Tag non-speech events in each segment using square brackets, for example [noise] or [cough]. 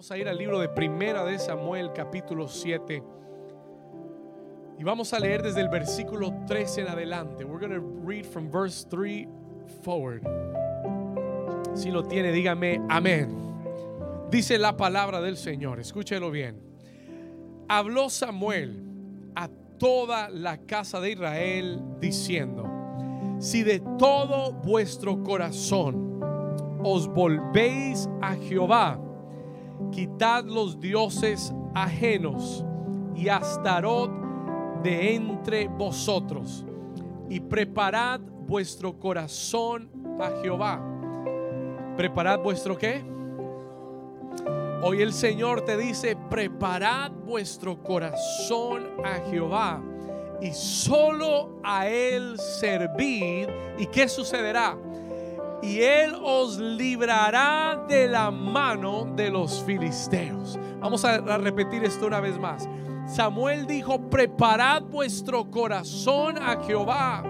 Vamos a ir al libro de Primera de Samuel, capítulo 7. Y vamos a leer desde el versículo 3 en adelante. We're going to read from verse 3 forward. Si lo tiene, dígame amén. Dice la palabra del Señor, escúchelo bien. Habló Samuel a toda la casa de Israel diciendo, si de todo vuestro corazón os volvéis a Jehová, quitad los dioses ajenos y Astarot de entre vosotros y preparad vuestro corazón a Jehová. ¿Preparad vuestro qué? Hoy el Señor te dice, preparad vuestro corazón a Jehová y solo a Él servid. ¿Y qué sucederá? Y Él os librará de la mano de los filisteos. Vamos a repetir esto una vez más. Samuel dijo, preparad vuestro corazón a Jehová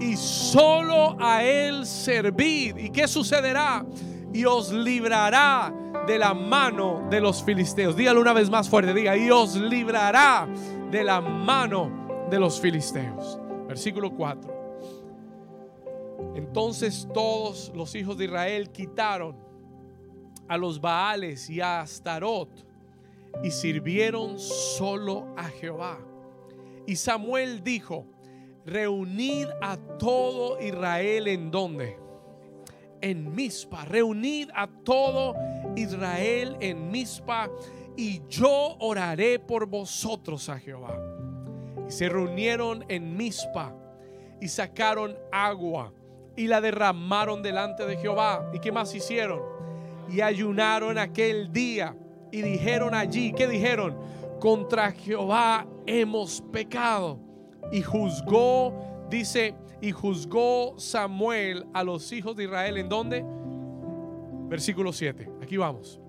y solo a Él servid. ¿Y qué sucederá? Y os librará de la mano de los filisteos. Dígalo una vez más fuerte, diga, y os librará de la mano de los filisteos. Versículo 4. Entonces todos los hijos de Israel quitaron a los Baales y a Astarot y sirvieron solo a Jehová. Y Samuel dijo, reunid a todo Israel en donde? En Mispa. Reunid a todo Israel en Mispa y yo oraré por vosotros a Jehová. Y se reunieron en Mispa y sacaron agua y la derramaron delante de Jehová. ¿Y qué más hicieron? Y ayunaron aquel día y dijeron allí, ¿qué dijeron? Contra Jehová hemos pecado. Y juzgó, dice, y juzgó Samuel a los hijos de Israel. ¿En dónde? Versículo 7. Aquí vamos.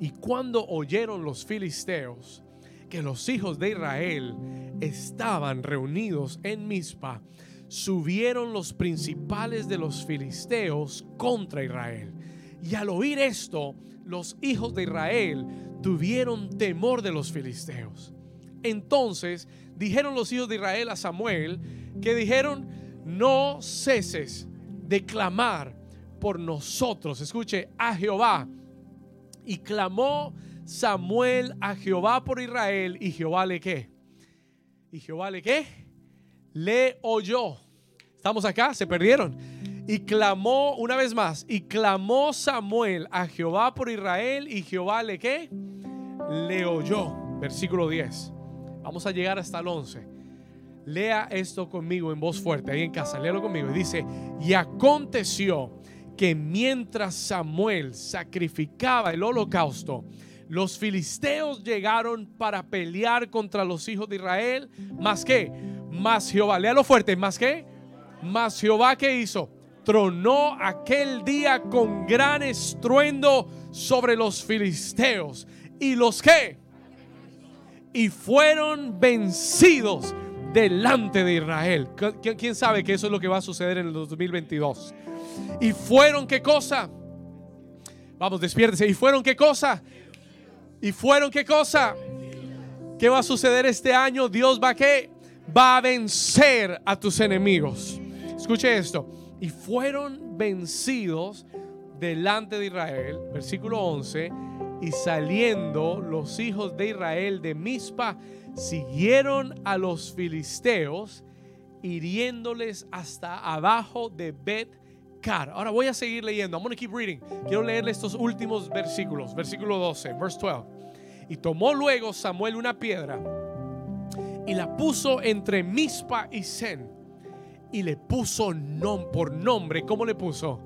Y cuando oyeron los filisteos que los hijos de Israel estaban reunidos en Mizpa, subieron los principales de los filisteos contra Israel. Y al oír esto, los hijos de Israel tuvieron temor de los filisteos. Entonces dijeron los hijos de Israel a Samuel que dijeron, no ceses de clamar por nosotros. Escuche, a Jehová. Y clamó Samuel a Jehová por Israel y Jehová le qué. ¿Y Jehová le qué? Le oyó. ¿Estamos acá? ¿Se perdieron? Y clamó una vez más, y clamó Samuel a Jehová por Israel y Jehová le qué? Le oyó. Versículo 10. Vamos a llegar hasta el 11. Lea esto conmigo en voz fuerte, ahí en casa, léalo conmigo. Y dice, y aconteció que mientras Samuel sacrificaba el holocausto, los filisteos llegaron para pelear contra los hijos de Israel. Más que, más Jehová, léalo fuerte, más que, mas Jehová que hizo? Tronó aquel día con gran estruendo sobre los filisteos. ¿Y los que? Y fueron vencidos delante de Israel. ¿Quién sabe que eso es lo que va a suceder en el 2022? ¿Y fueron qué cosa? Vamos, despiértese. ¿Y fueron qué cosa? ¿Y fueron qué cosa? ¿Qué va a suceder este año? Dios va a qué? Va a vencer a tus enemigos. Escuche esto. Y fueron vencidos delante de Israel, versículo 11, y saliendo los hijos de Israel de Mizpa, siguieron a los filisteos, hiriéndoles hasta abajo de Bet. Ahora voy a seguir leyendo. I'm going to keep reading. Quiero leerle estos últimos versículos. Versículo 12, verse 12. Y tomó luego Samuel una piedra y la puso entre Mizpa y Sen y le puso nom por nombre. ¿Cómo le puso?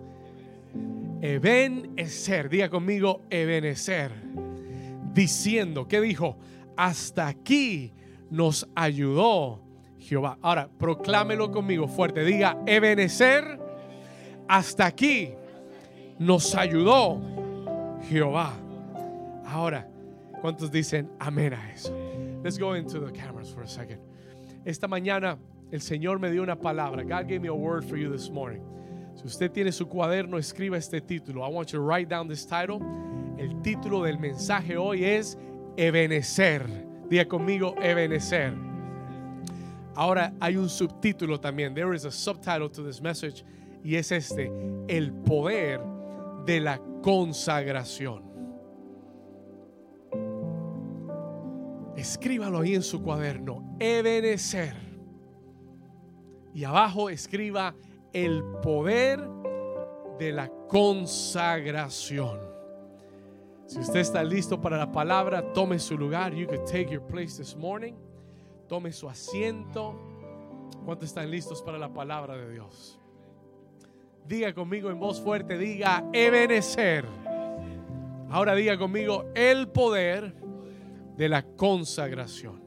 Eben Eser. Diga conmigo, Eben Eser. Diciendo, ¿qué dijo? Hasta aquí nos ayudó Jehová. Ahora, proclámelo conmigo fuerte. Diga, Ebenezer, hasta aquí nos ayudó Jehová. Ahora, ¿cuántos dicen amén a eso? Let's go into the cameras for a second. Esta mañana el Señor me dio una palabra. God gave me a word for you this morning. Si usted tiene su cuaderno, escriba este título. I want you to write down this title El título del mensaje hoy es Ebenecer. Diga conmigo, Ebenecer. Ahora hay un subtítulo también. There is a subtitle to this message. Y es este: El poder de la consagración. Escríbalo ahí en su cuaderno. Ebenecer. Y abajo escriba el poder de la consagración. Si usted está listo para la palabra, tome su lugar. You could take your place this morning. Tome su asiento. ¿Cuántos están listos para la palabra de Dios? Diga conmigo en voz fuerte, diga Ebenecer. Ahora diga conmigo el poder de la consagración.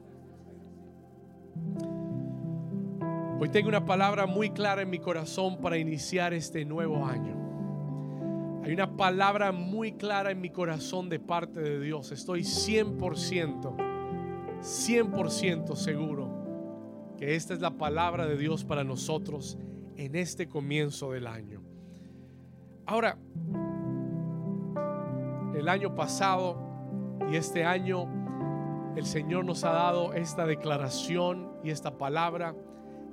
Hoy tengo una palabra muy clara en mi corazón para iniciar este nuevo año. Hay una palabra muy clara en mi corazón de parte de Dios. Estoy 100%, 100% seguro que esta es la palabra de Dios para nosotros en este comienzo del año. Ahora, el año pasado y este año el Señor nos ha dado esta declaración y esta palabra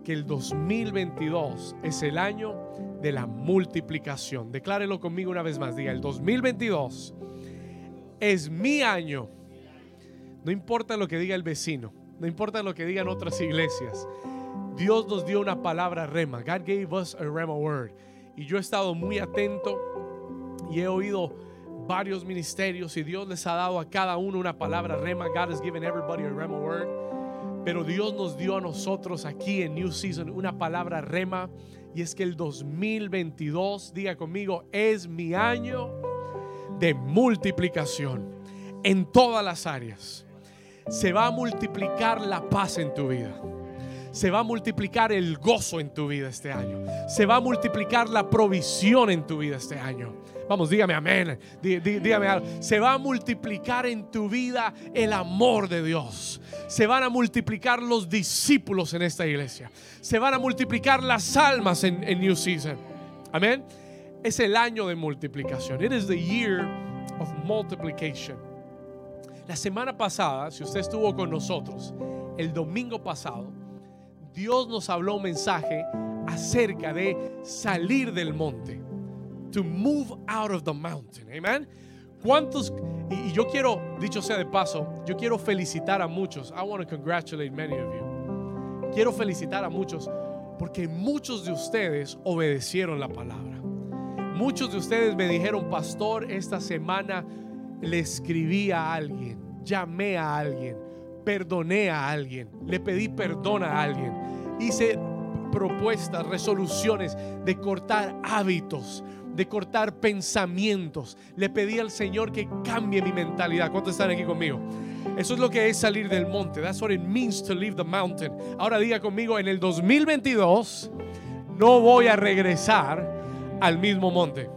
que el 2022 es el año de la multiplicación. Declárelo conmigo una vez más. Diga, el 2022 es mi año. No importa lo que diga el vecino, no importa lo que digan otras iglesias. Dios nos dio una palabra rema. God gave us a rema word. Y yo he estado muy atento y he oído varios ministerios y Dios les ha dado a cada uno una palabra rema. God has given everybody a rema word. Pero Dios nos dio a nosotros aquí en New Season una palabra rema y es que el 2022, diga conmigo, es mi año de multiplicación en todas las áreas. Se va a multiplicar la paz en tu vida. Se va a multiplicar el gozo en tu vida este año. Se va a multiplicar la provisión en tu vida este año. Vamos, dígame amén. dígame algo. Se va a multiplicar en tu vida el amor de Dios. Se van a multiplicar los discípulos en esta iglesia. Se van a multiplicar las almas en, New Season. Amén. Es el año de multiplicación. It is the year of multiplication. La semana pasada, si usted estuvo con nosotros, el domingo pasado, Dios nos habló un mensaje acerca de salir del monte to move out of the mountain. Amen. ¿Cuántos? Y, yo quiero, dicho sea de paso, yo quiero felicitar a muchos. I want to congratulate many of you. Quiero felicitar a muchos porque muchos de ustedes obedecieron la palabra. Muchos de ustedes me dijeron, pastor, esta semana le escribí a alguien, llamé a alguien, perdoné a alguien, le pedí perdón a alguien, hice propuestas, resoluciones de cortar hábitos, de cortar pensamientos. Le pedí al Señor que cambie mi mentalidad. ¿Cuántos están aquí conmigo? Eso es lo que es salir del monte. That's what it means to leave the mountain. Ahora diga conmigo, en el 2022 no voy a regresar al mismo monte.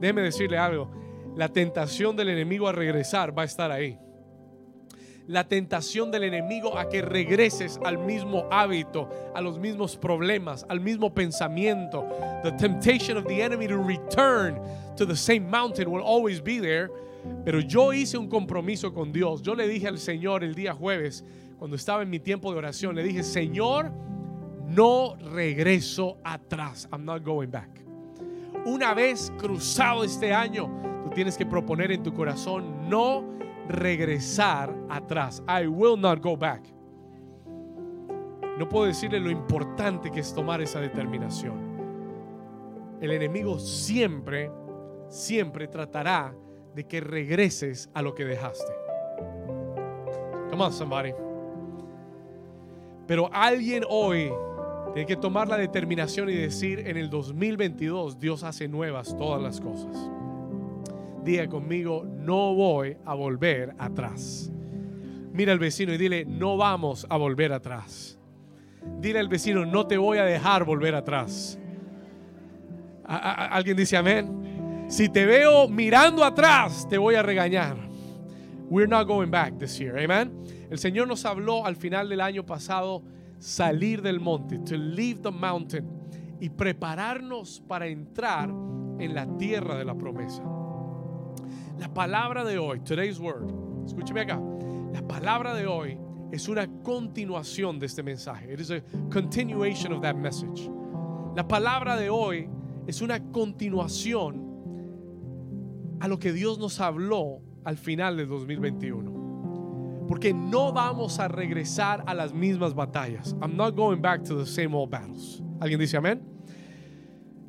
Déjeme decirle algo. La tentación del enemigo a regresar va a estar ahí la tentación del enemigo a que regreses al mismo hábito, a los mismos problemas, al mismo pensamiento. The temptation of the enemy to return to the same mountain will always be there. Pero yo hice un compromiso con Dios. Yo le dije al Señor el día jueves, cuando estaba en mi tiempo de oración, le dije, Señor, no regreso atrás. I'm not going back. Una vez cruzado este año, tú tienes que proponer en tu corazón, no regresar atrás. I will not go back. No puedo decirle lo importante que es tomar esa determinación. El enemigo siempre, siempre tratará de que regreses a lo que dejaste. Come on, somebody. Pero alguien hoy tiene que tomar la determinación y decir, en el 2022 Dios hace nuevas todas las cosas diga conmigo, no voy a volver atrás. Mira al vecino y dile, no vamos a volver atrás. Dile al vecino, no te voy a dejar volver atrás. ¿Alguien dice amén? Si te veo mirando atrás, te voy a regañar. We're not going back this year. Amen. El Señor nos habló al final del año pasado salir del monte, to leave the mountain y prepararnos para entrar en la tierra de la promesa. La palabra de hoy, today's word, escúcheme acá. La palabra de hoy es una continuación de este mensaje. It is a continuation of that message. La palabra de hoy es una continuación a lo que Dios nos habló al final del 2021. Porque no vamos a regresar a las mismas batallas. I'm not going back to the same old battles. ¿Alguien dice amén?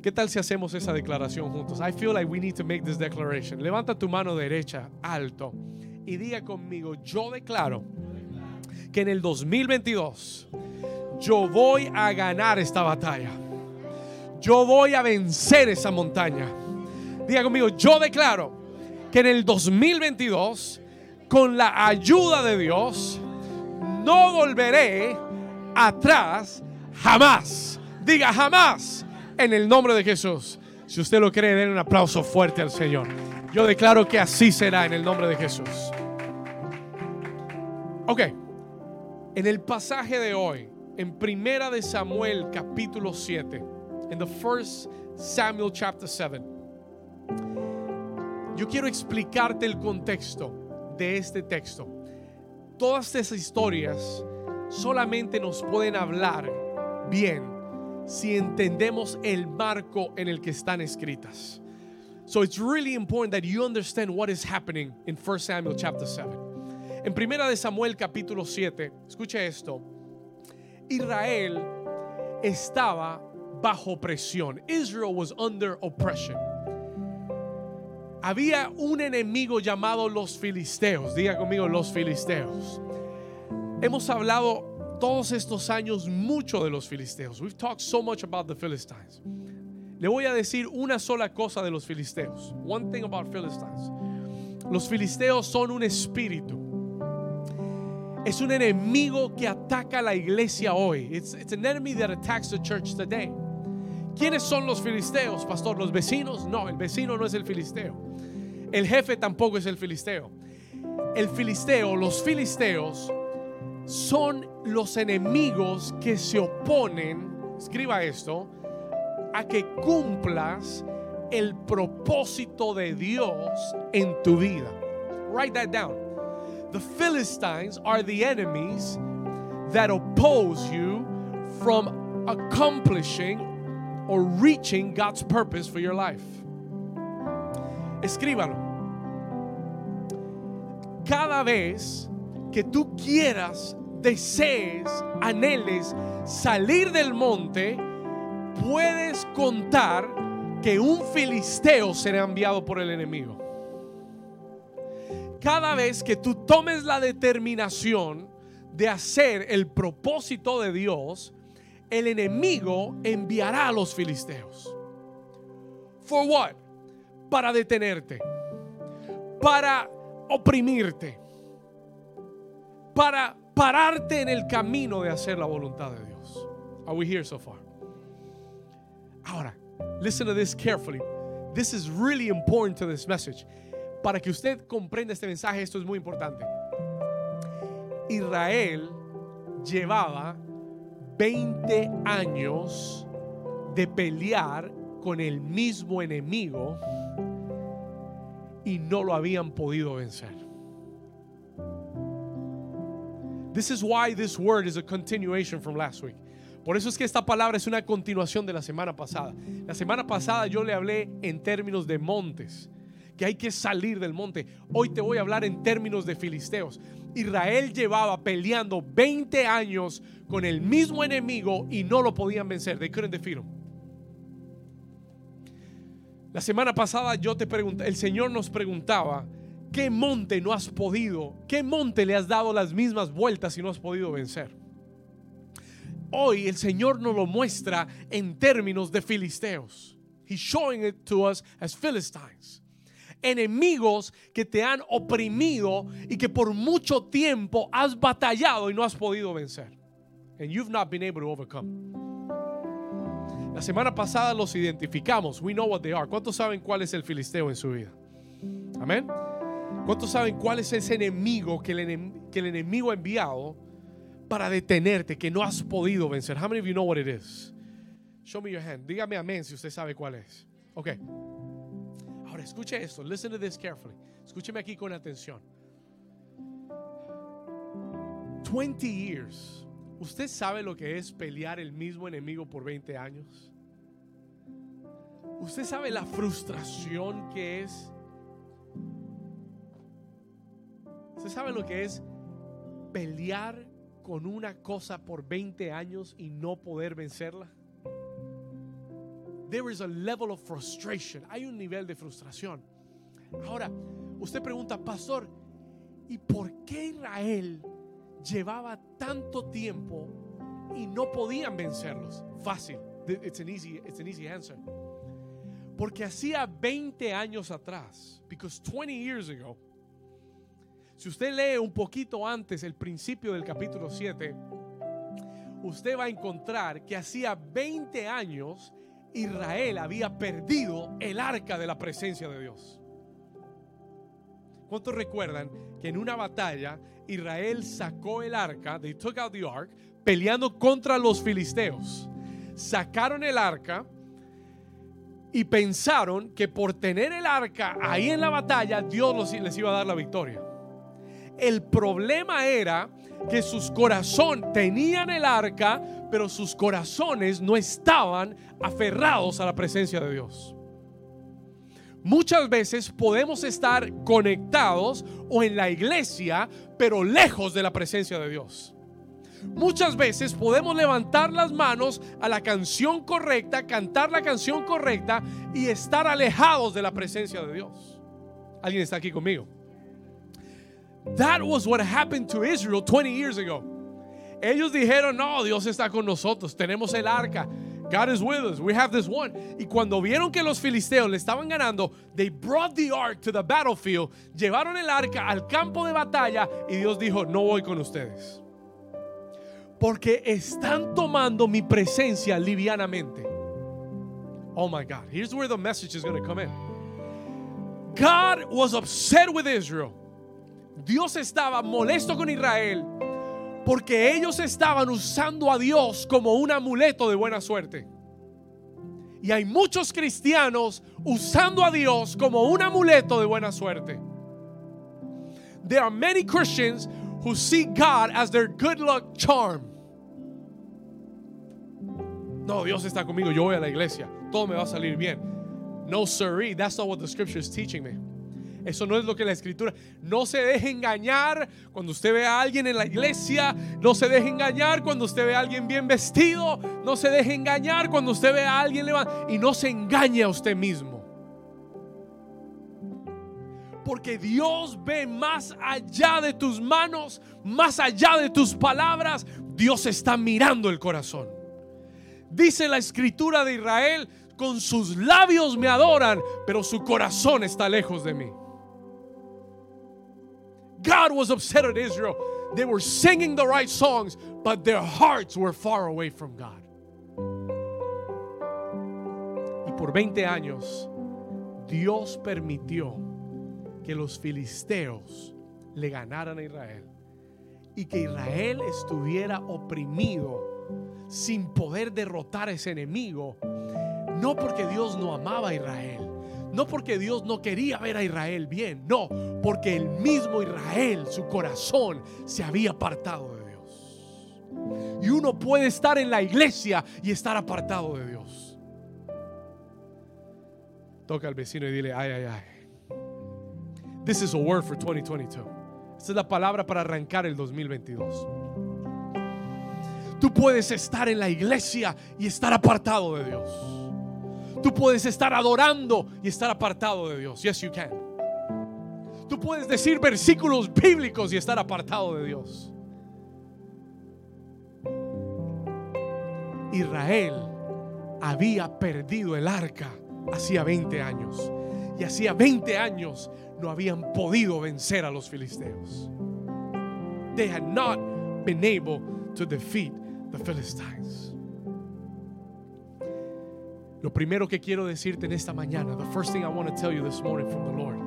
¿Qué tal si hacemos esa declaración juntos? I feel like we need to make this declaration. Levanta tu mano derecha alto y diga conmigo, yo declaro que en el 2022 yo voy a ganar esta batalla. Yo voy a vencer esa montaña. Diga conmigo, yo declaro que en el 2022, con la ayuda de Dios, no volveré atrás jamás. Diga jamás en el nombre de Jesús. Si usted lo cree, den un aplauso fuerte al Señor. Yo declaro que así será en el nombre de Jesús. Ok, en el pasaje de hoy, en Primera de Samuel capítulo 7, en the first Samuel chapter 7, yo quiero explicarte el contexto de este texto. Todas esas historias solamente nos pueden hablar bien si entendemos el marco en el que están escritas. So it's really important that you understand what is happening in 1 Samuel chapter 7. En Primera de Samuel capítulo 7, escuche esto. Israel estaba bajo presión. Israel was under oppression. Había un enemigo llamado los filisteos. Diga conmigo los filisteos. Hemos hablado todos estos años mucho de los filisteos. We've talked so much about the Philistines. Le voy a decir una sola cosa de los filisteos. One thing about Philistines. Los filisteos son un espíritu. Es un enemigo que ataca a la iglesia hoy. It's, it's an enemy that attacks the church today. ¿Quiénes son los filisteos, pastor? ¿Los vecinos? No, el vecino no es el filisteo. El jefe tampoco es el filisteo. El filisteo, los filisteos, son los enemigos que se oponen, escriba esto, a que cumplas el propósito de Dios en tu vida. Write that down. The Philistines are the enemies that oppose you from accomplishing or reaching God's purpose for your life. Escríbalo. Cada vez que tú quieras, desees, anheles salir del monte, puedes contar que un filisteo será enviado por el enemigo. Cada vez que tú tomes la determinación de hacer el propósito de Dios, el enemigo enviará a los filisteos. For what? Para detenerte, para oprimirte, para pararte en el camino de hacer la voluntad de Dios. Are we here so far? Ahora, listen to this carefully. This is really important to this message. Para que usted comprenda este mensaje, esto es muy importante. Israel llevaba 20 años de pelear con el mismo enemigo y no lo habían podido vencer. This is why this word is a continuation from last week. Por eso es que esta palabra es una continuación de la semana pasada. La semana pasada yo le hablé en términos de montes, que hay que salir del monte. Hoy te voy a hablar en términos de filisteos. Israel llevaba peleando 20 años con el mismo enemigo y no lo podían vencer. They couldn't defeat. La semana pasada yo te pregunté, el Señor nos preguntaba, ¿qué monte no has podido? ¿Qué monte le has dado las mismas vueltas y no has podido vencer? Hoy el Señor nos lo muestra en términos de filisteos. He's showing it to us as Philistines. Enemigos que te han oprimido y que por mucho tiempo has batallado y no has podido vencer. And you've not been able to overcome. La semana pasada los identificamos. We know what they are. ¿Cuántos saben cuál es el filisteo en su vida? Amén. ¿Cuántos saben cuál es ese enemigo que el, enemigo ha enviado para detenerte, que no has podido vencer? How many of you know what it is? Show me your hand. Dígame amén si usted sabe cuál es. Ok. Ahora escuche esto. Listen to this carefully. Escúcheme aquí con atención. 20 years. ¿Usted sabe lo que es pelear el mismo enemigo por 20 años? ¿Usted sabe la frustración que es? ¿Usted sabe lo que es pelear con una cosa por 20 años y no poder vencerla? There is a level of frustration. Hay un nivel de frustración. Ahora, usted pregunta, pastor, ¿y por qué Israel llevaba tanto tiempo y no podían vencerlos? Fácil. It's an easy, it's an easy answer. Porque hacía 20 años atrás, because 20 years ago, si usted lee un poquito antes el principio del capítulo 7, usted va a encontrar que hacía 20 años Israel había perdido el arca de la presencia de Dios. ¿Cuántos recuerdan que en una batalla Israel sacó el arca, they took out the ark, peleando contra los filisteos? Sacaron el arca y pensaron que por tener el arca ahí en la batalla Dios les iba a dar la victoria. El problema era que sus corazones tenían el arca, pero sus corazones no estaban aferrados a la presencia de Dios. Muchas veces podemos estar conectados o en la iglesia, pero lejos de la presencia de Dios. Muchas veces podemos levantar las manos a la canción correcta, cantar la canción correcta y estar alejados de la presencia de Dios. ¿Alguien está aquí conmigo? That was what happened to Israel 20 years ago. Ellos dijeron, no, Dios está con nosotros, tenemos el arca. God is with us. We have this one. Y cuando vieron que los filisteos le estaban ganando, they brought the ark to the battlefield. Llevaron el arca al campo de batalla y Dios dijo, no voy con ustedes. Porque están tomando mi presencia livianamente. Oh my God. Here's where the message is going to come in. God was upset with Israel. Dios estaba molesto con Israel porque ellos estaban usando a Dios como un amuleto de buena suerte. Y hay muchos cristianos usando a Dios como un amuleto de buena suerte. There are many Christians who see God as their good luck charm. No, Dios está conmigo, yo voy a la iglesia, todo me va a salir bien. No, siree, that's not what the scripture is teaching me. Eso no es lo que la escritura. No se deje engañar cuando usted ve a alguien en la iglesia. No se deje engañar cuando usted ve a alguien bien vestido. No se deje engañar cuando usted ve a alguien levantado. Y no se engañe a usted mismo. Porque Dios ve más allá de tus manos, más allá de tus palabras. Dios está mirando el corazón. Dice la escritura de Israel, con sus labios me adoran, pero su corazón está lejos de mí. God was upset at Israel. They were singing the right songs, but their hearts were far away from God. Y por 20 años, Dios permitió que los filisteos le ganaran a Israel y que Israel estuviera oprimido sin poder derrotar a ese enemigo. No porque Dios no amaba a Israel, no porque Dios no quería ver a Israel bien, no, porque el mismo Israel, su corazón, se había apartado de Dios. Y uno puede estar en la iglesia y estar apartado de Dios. Toca al vecino y dile, ay, ay, ay. This is a word for 2022. Esta es la palabra para arrancar el 2022. Tú puedes estar en la iglesia y estar apartado de Dios. Tú puedes estar adorando y estar apartado de Dios. Yes, you can. Tú puedes decir versículos bíblicos y estar apartado de Dios. Israel había perdido el arca hacía 20 años. Y hacía 20 años no habían podido vencer a los filisteos. They had not been able to defeat the Philistines. Lo primero que quiero decirte en esta mañana, the first thing I want to tell you this morning from the Lord,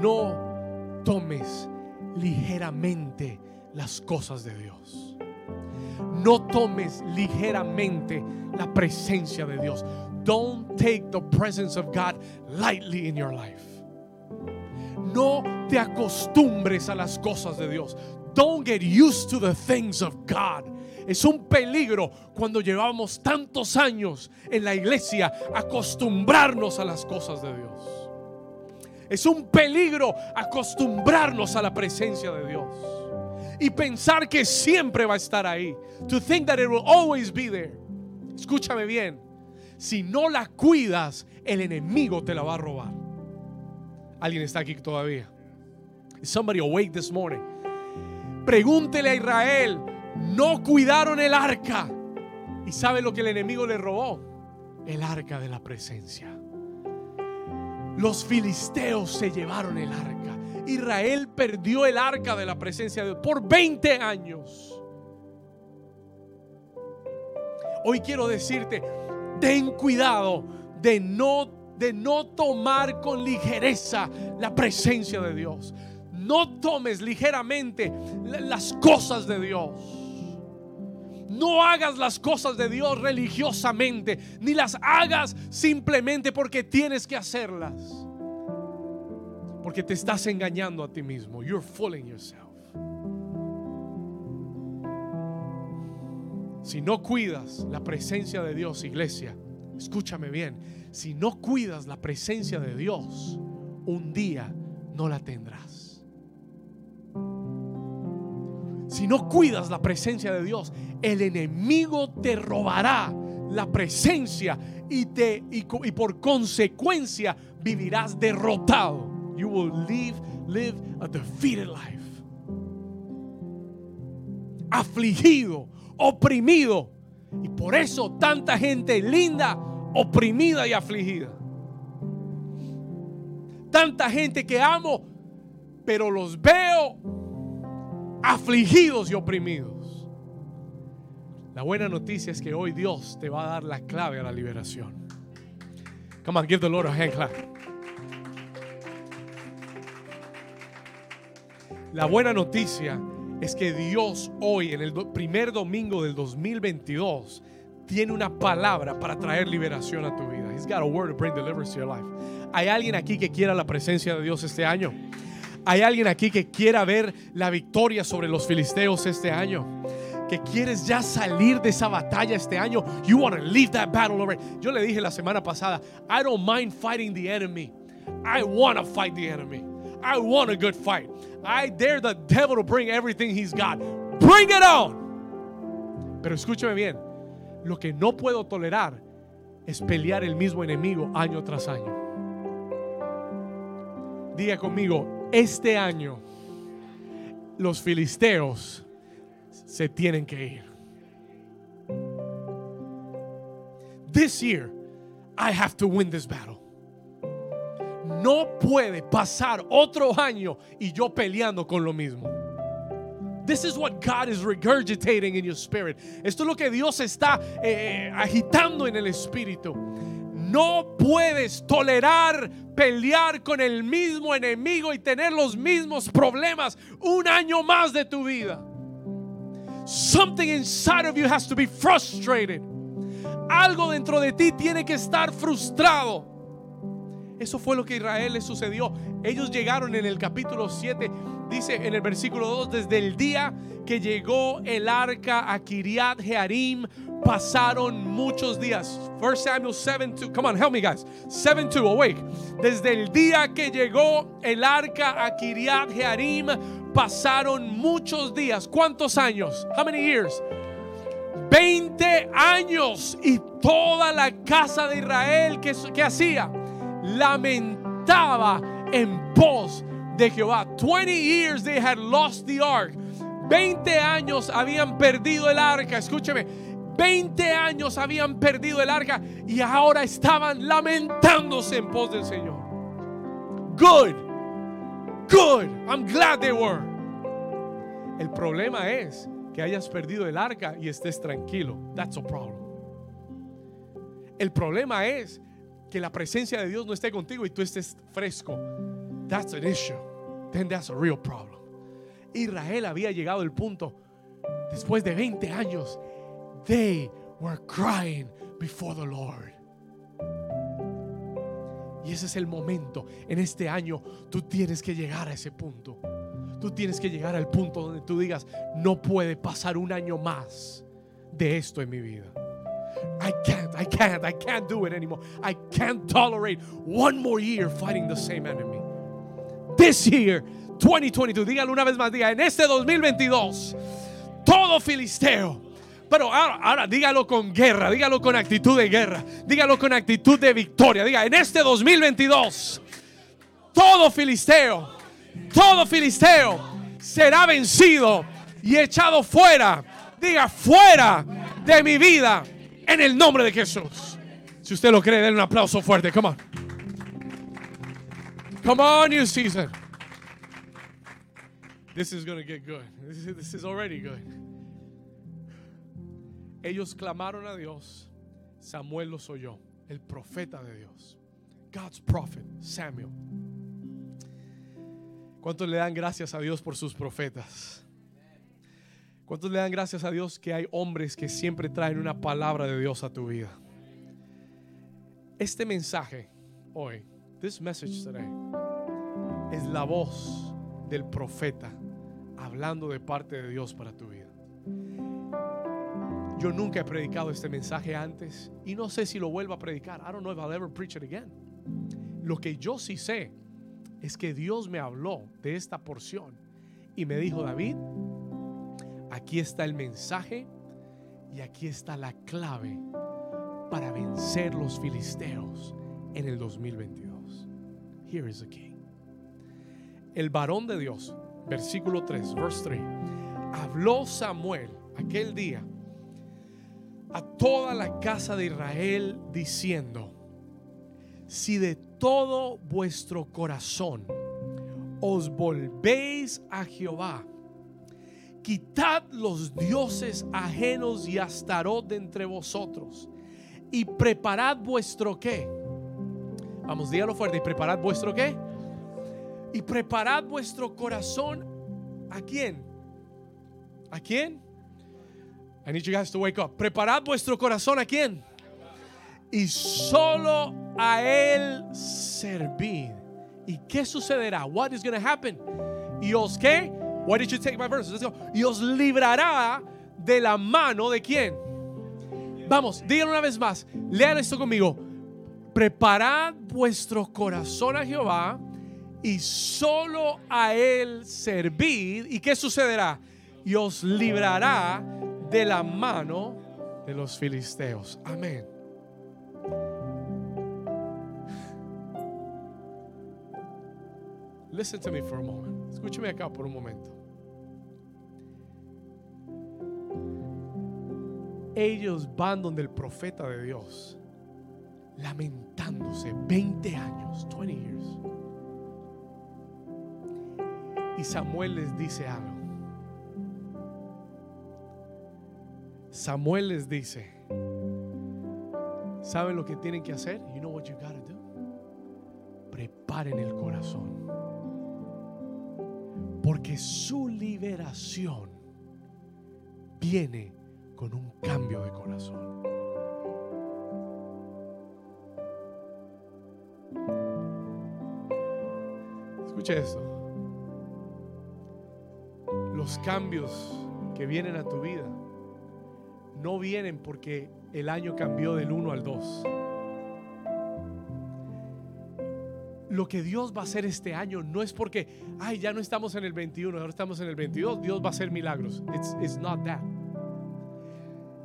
no tomes ligeramente las cosas de Dios. No tomes ligeramente la presencia de Dios. Don't take the presence of God lightly in your life. No te acostumbres a las cosas de Dios. Don't get used to the things of God. Es un peligro cuando llevamos tantos años en la iglesia acostumbrarnos a las cosas de Dios. Es un peligro acostumbrarnos a la presencia de Dios y pensar que siempre va a estar ahí. To think that it will always be there. Escúchame bien. Si no la cuidas, el enemigo te la va a robar. Alguien está aquí todavía. Is somebody awake this morning? Pregúntele a Israel, no cuidaron el arca. ¿Y sabe lo que el enemigo le robó? El arca de la presencia. Los filisteos se llevaron el arca. Israel perdió el arca de la presencia de Dios por 20 años. Hoy quiero decirte, ten cuidado de no de no tomar con ligereza la presencia de Dios. No tomes ligeramente las cosas de Dios. No hagas las cosas de Dios religiosamente, ni las hagas simplemente porque tienes que hacerlas. Porque te estás engañando a ti mismo. You're fooling yourself. Si no cuidas la presencia de Dios, iglesia, escúchame bien, si no cuidas la presencia de Dios, un día no la tendrás. Si no cuidas la presencia de Dios, el enemigo te robará la presencia y, te, y, por consecuencia vivirás derrotado. You will live, live a defeated life. Afligido, oprimido. Y por eso tanta gente linda oprimida y afligida. Tanta gente que amo, pero los veo afligidos y oprimidos. La buena noticia es que hoy Dios te va a dar la clave a la liberación. Come on, give the Lord a hand clap. La buena noticia es que Dios hoy, en el primer domingo del 2022, tiene una palabra para traer liberación a tu vida. He's got a word to bring deliverance to your life. Hay alguien aquí que quiera la presencia de Dios este año. Hay alguien aquí que quiera ver la victoria sobre los filisteos este año. Que quieres ya salir de esa batalla este año. You want to leave that battle over. Yo le dije la semana pasada, I don't mind fighting the enemy. I want to fight the enemy. I want a good fight. I dare the devil to bring everything he's got. Bring it on. Pero escúchame bien lo que no puedo tolerar es pelear el mismo enemigo año tras año. Diga conmigo, este año los filisteos se tienen que ir. This year, I have to win this battle. No puede pasar otro año y yo peleando con lo mismo. This is what God is regurgitating in your spirit. Esto es lo que Dios está eh, agitando en el espíritu. No puedes tolerar pelear con el mismo enemigo y tener los mismos problemas un año más de tu vida. Something inside of you has to be frustrated. Algo dentro de ti tiene que estar frustrado. Eso fue lo que a Israel le sucedió. Ellos llegaron en el capítulo 7, dice en el versículo 2, desde el día que llegó el arca a Kiriat Jearim, pasaron muchos días. 1 Samuel 7 2. Come on, help me guys. 7 2, awake. Desde el día que llegó el arca a Kiriat Jearim, pasaron muchos días. ¿Cuántos años? How many years? 20 años y toda la casa de Israel que, que hacía lamentaba en pos de Jehová. 20 years they had lost the ark. 20 años habían perdido el arca. Escúcheme. 20 años habían perdido el arca y ahora estaban lamentándose en pos del Señor. Good. Good. I'm glad they were. El problema es que hayas perdido el arca y estés tranquilo. That's a problem. El problema es que la presencia de Dios no esté contigo y tú estés fresco. That's an issue. Then that's a real problem. Israel había llegado al punto, después de 20 años, they were crying before the Lord. Y ese es el momento. En este año tú tienes que llegar a ese punto. Tú tienes que llegar al punto donde tú digas, no puede pasar un año más de esto en mi vida. I can't, I can't, I can't do it anymore. I can't tolerate one more year fighting the same enemy. This year, 2022, dígalo una vez más, diga, en este 2022, todo filisteo. Pero ahora, ahora dígalo con guerra, dígalo con actitud de guerra, dígalo con actitud de victoria. Diga, en este 2022, todo filisteo, todo filisteo será vencido y echado fuera. Diga, fuera de mi vida en el nombre de Jesús. Si usted lo cree, denle un aplauso fuerte. Come on. Come on, new season. This is going to get good. This is, this is already good. Ellos clamaron a Dios. Samuel los oyó. El profeta de Dios. God's prophet, Samuel. ¿Cuántos le dan gracias a Dios por sus profetas? ¿Cuántos le dan gracias a Dios que hay hombres que siempre traen una palabra de Dios a tu vida? Este mensaje hoy, this message today, es la voz del profeta hablando de parte de Dios para tu vida. Yo nunca he predicado este mensaje antes y no sé si lo vuelvo a predicar. I don't know if I'll ever preach it again. Lo que yo sí sé es que Dios me habló de esta porción y me dijo, David, aquí está el mensaje y aquí está la clave para vencer los filisteos en el 2022. Here is the key. El varón de Dios, versículo 3, verse 3, habló Samuel aquel día a toda la casa de Israel diciendo, si de todo vuestro corazón os volvéis a Jehová, quitad los dioses ajenos y astarot de entre vosotros y preparad vuestro qué. Vamos, dígalo fuerte, y preparad vuestro qué. Y preparad vuestro corazón a quién? ¿A quién? I need you guys to wake up. Preparad vuestro corazón a quién? Y solo a él servid. ¿Y qué sucederá? What is going to happen? ¿Y os qué? Why did you take my verses? Let's go. Y os librará de la mano de quién? Vamos, díganlo una vez más. Lean esto conmigo. Preparad vuestro corazón a Jehová y solo a él servid. ¿Y qué sucederá? Y os librará de la mano de los filisteos. Amén. Listen to me for a moment. Escúcheme acá por un momento. Ellos van donde el profeta de Dios, lamentándose 20 años, 20 years. Y Samuel les dice algo. Samuel les dice, ¿saben lo que tienen que hacer? You know what you gotta do? Preparen el corazón. Porque su liberación viene con un cambio de corazón. Escucha esto. Los cambios que vienen a tu vida no vienen porque el año cambió del 1 al 2. Lo que Dios va a hacer este año no es porque, ay, ya no estamos en el 21, ahora estamos en el 22, Dios va a hacer milagros. It's, it's not that.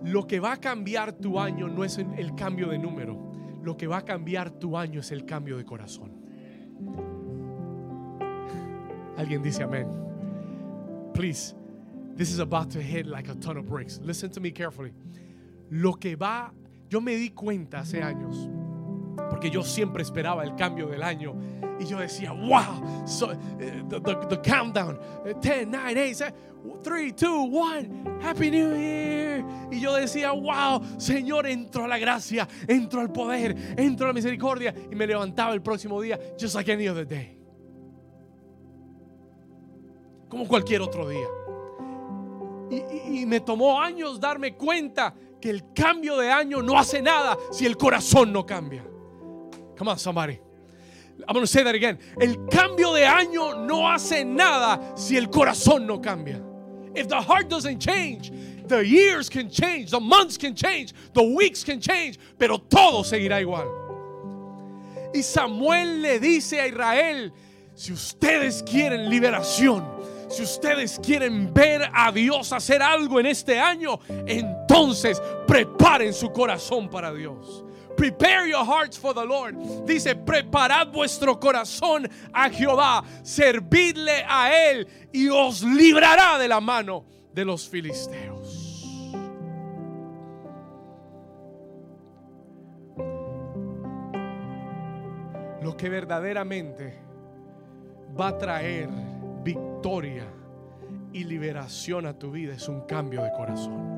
Lo que va a cambiar tu año no es el cambio de número. Lo que va a cambiar tu año es el cambio de corazón. Alguien dice amén. Please, this is about to hit like a ton of bricks. Listen to me carefully. Lo que va, yo me di cuenta hace años, porque yo siempre esperaba el cambio del año y yo decía, wow, so, eh, the, the, the countdown, 10, 9, 8, 3, 2, 1, Happy New Year. Y yo decía, wow, Señor, entro a la gracia, entro al poder, entro a la misericordia. Y me levantaba el próximo día, just like any other day. Como cualquier otro día. Y, y, y me tomó años darme cuenta que el cambio de año no hace nada si el corazón no cambia. Come on, somebody. I'm going to say that again. El cambio de año no hace nada si el corazón no cambia. If the heart doesn't change, the years can change, the months can change, the weeks can change, pero todo seguirá igual. Y Samuel le dice a Israel, si ustedes quieren liberación, si ustedes quieren ver a Dios hacer algo en este año, entonces preparen su corazón para Dios. Prepare your hearts for the Lord. Dice, preparad vuestro corazón a Jehová, servidle a Él y os librará de la mano de los filisteos. Que verdaderamente va a traer victoria y liberación a tu vida es un cambio de corazón.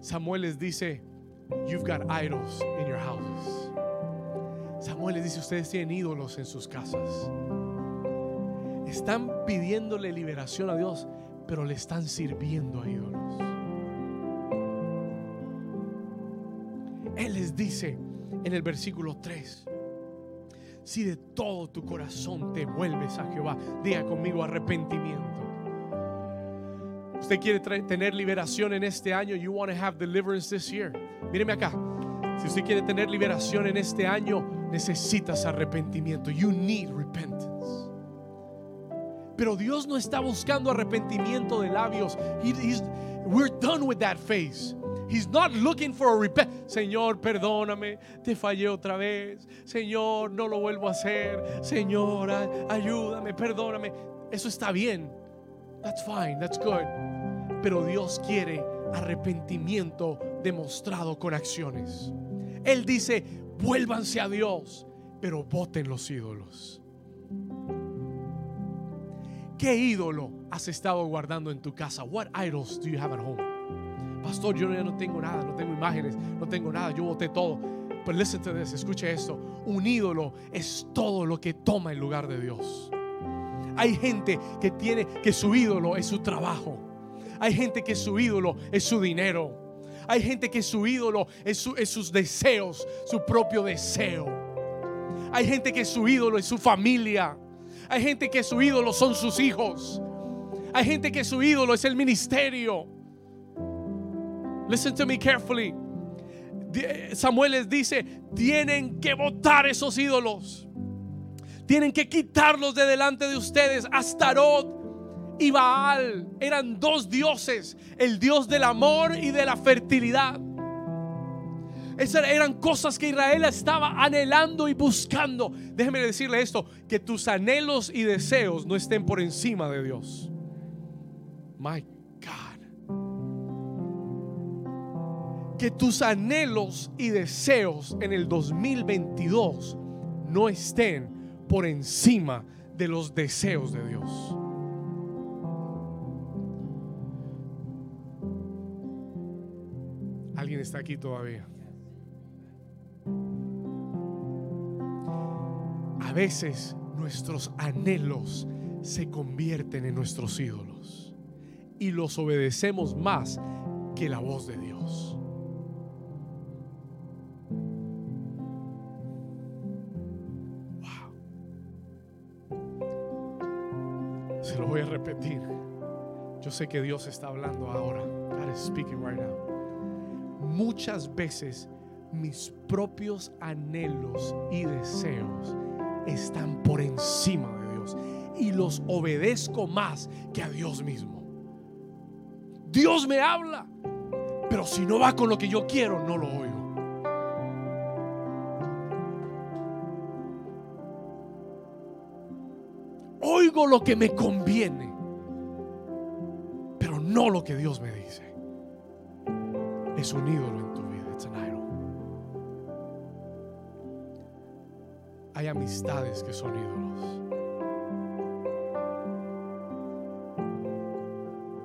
Samuel les dice, You've got idols in your houses. Samuel les dice, ustedes tienen ídolos en sus casas. Están pidiéndole liberación a Dios, pero le están sirviendo a ídolos. Él les dice en el versículo 3, si de todo tu corazón te vuelves a Jehová, diga conmigo arrepentimiento. Usted quiere tener liberación en este año, you want to have deliverance this year. Míreme acá. Si usted quiere tener liberación en este año, necesitas arrepentimiento. You need repentance. Pero Dios no está buscando arrepentimiento de labios. we're done with that phase. He's not looking for a repent. Señor, perdóname, te fallé otra vez. Señor, no lo vuelvo a hacer. Señor, ayúdame, perdóname. Eso está bien. That's fine, that's good. Pero Dios quiere arrepentimiento demostrado con acciones. Él dice, vuélvanse a Dios, pero voten los ídolos. ¿Qué ídolo has estado guardando en tu casa? What idols do you have at home? Pastor, yo ya no tengo nada, no tengo imágenes, no tengo nada, yo boté todo. Pero listen to this, escuche esto. Un ídolo es todo lo que toma el lugar de Dios. Hay gente que tiene que su ídolo es su trabajo. Hay gente que su ídolo es su dinero. Hay gente que su ídolo es, sus deseos, su propio deseo. Hay gente que su ídolo es su familia. Hay gente que su ídolo son sus hijos. Hay gente que su ídolo es el ministerio. Listen to me carefully. Samuel les dice, tienen que votar esos ídolos. Tienen que quitarlos de delante de ustedes. Astarot y Baal eran dos dioses, el dios del amor y de la fertilidad. Esas eran cosas que Israel estaba anhelando y buscando. Déjeme decirle esto, que tus anhelos y deseos no estén por encima de Dios. My Que tus anhelos y deseos en el 2022 no estén por encima de los deseos de Dios. Alguien está aquí todavía. A veces nuestros anhelos se convierten en nuestros ídolos y los obedecemos más que la voz de Dios. Se lo voy a repetir. Yo sé que Dios está hablando ahora. God is speaking right now muchas veces mis propios anhelos y deseos están por encima de Dios y los obedezco más que a Dios mismo. Dios me habla, pero si no va con lo que yo quiero, no lo oigo. Lo que me conviene, pero no lo que Dios me dice es un ídolo en tu vida. Hay amistades que son ídolos.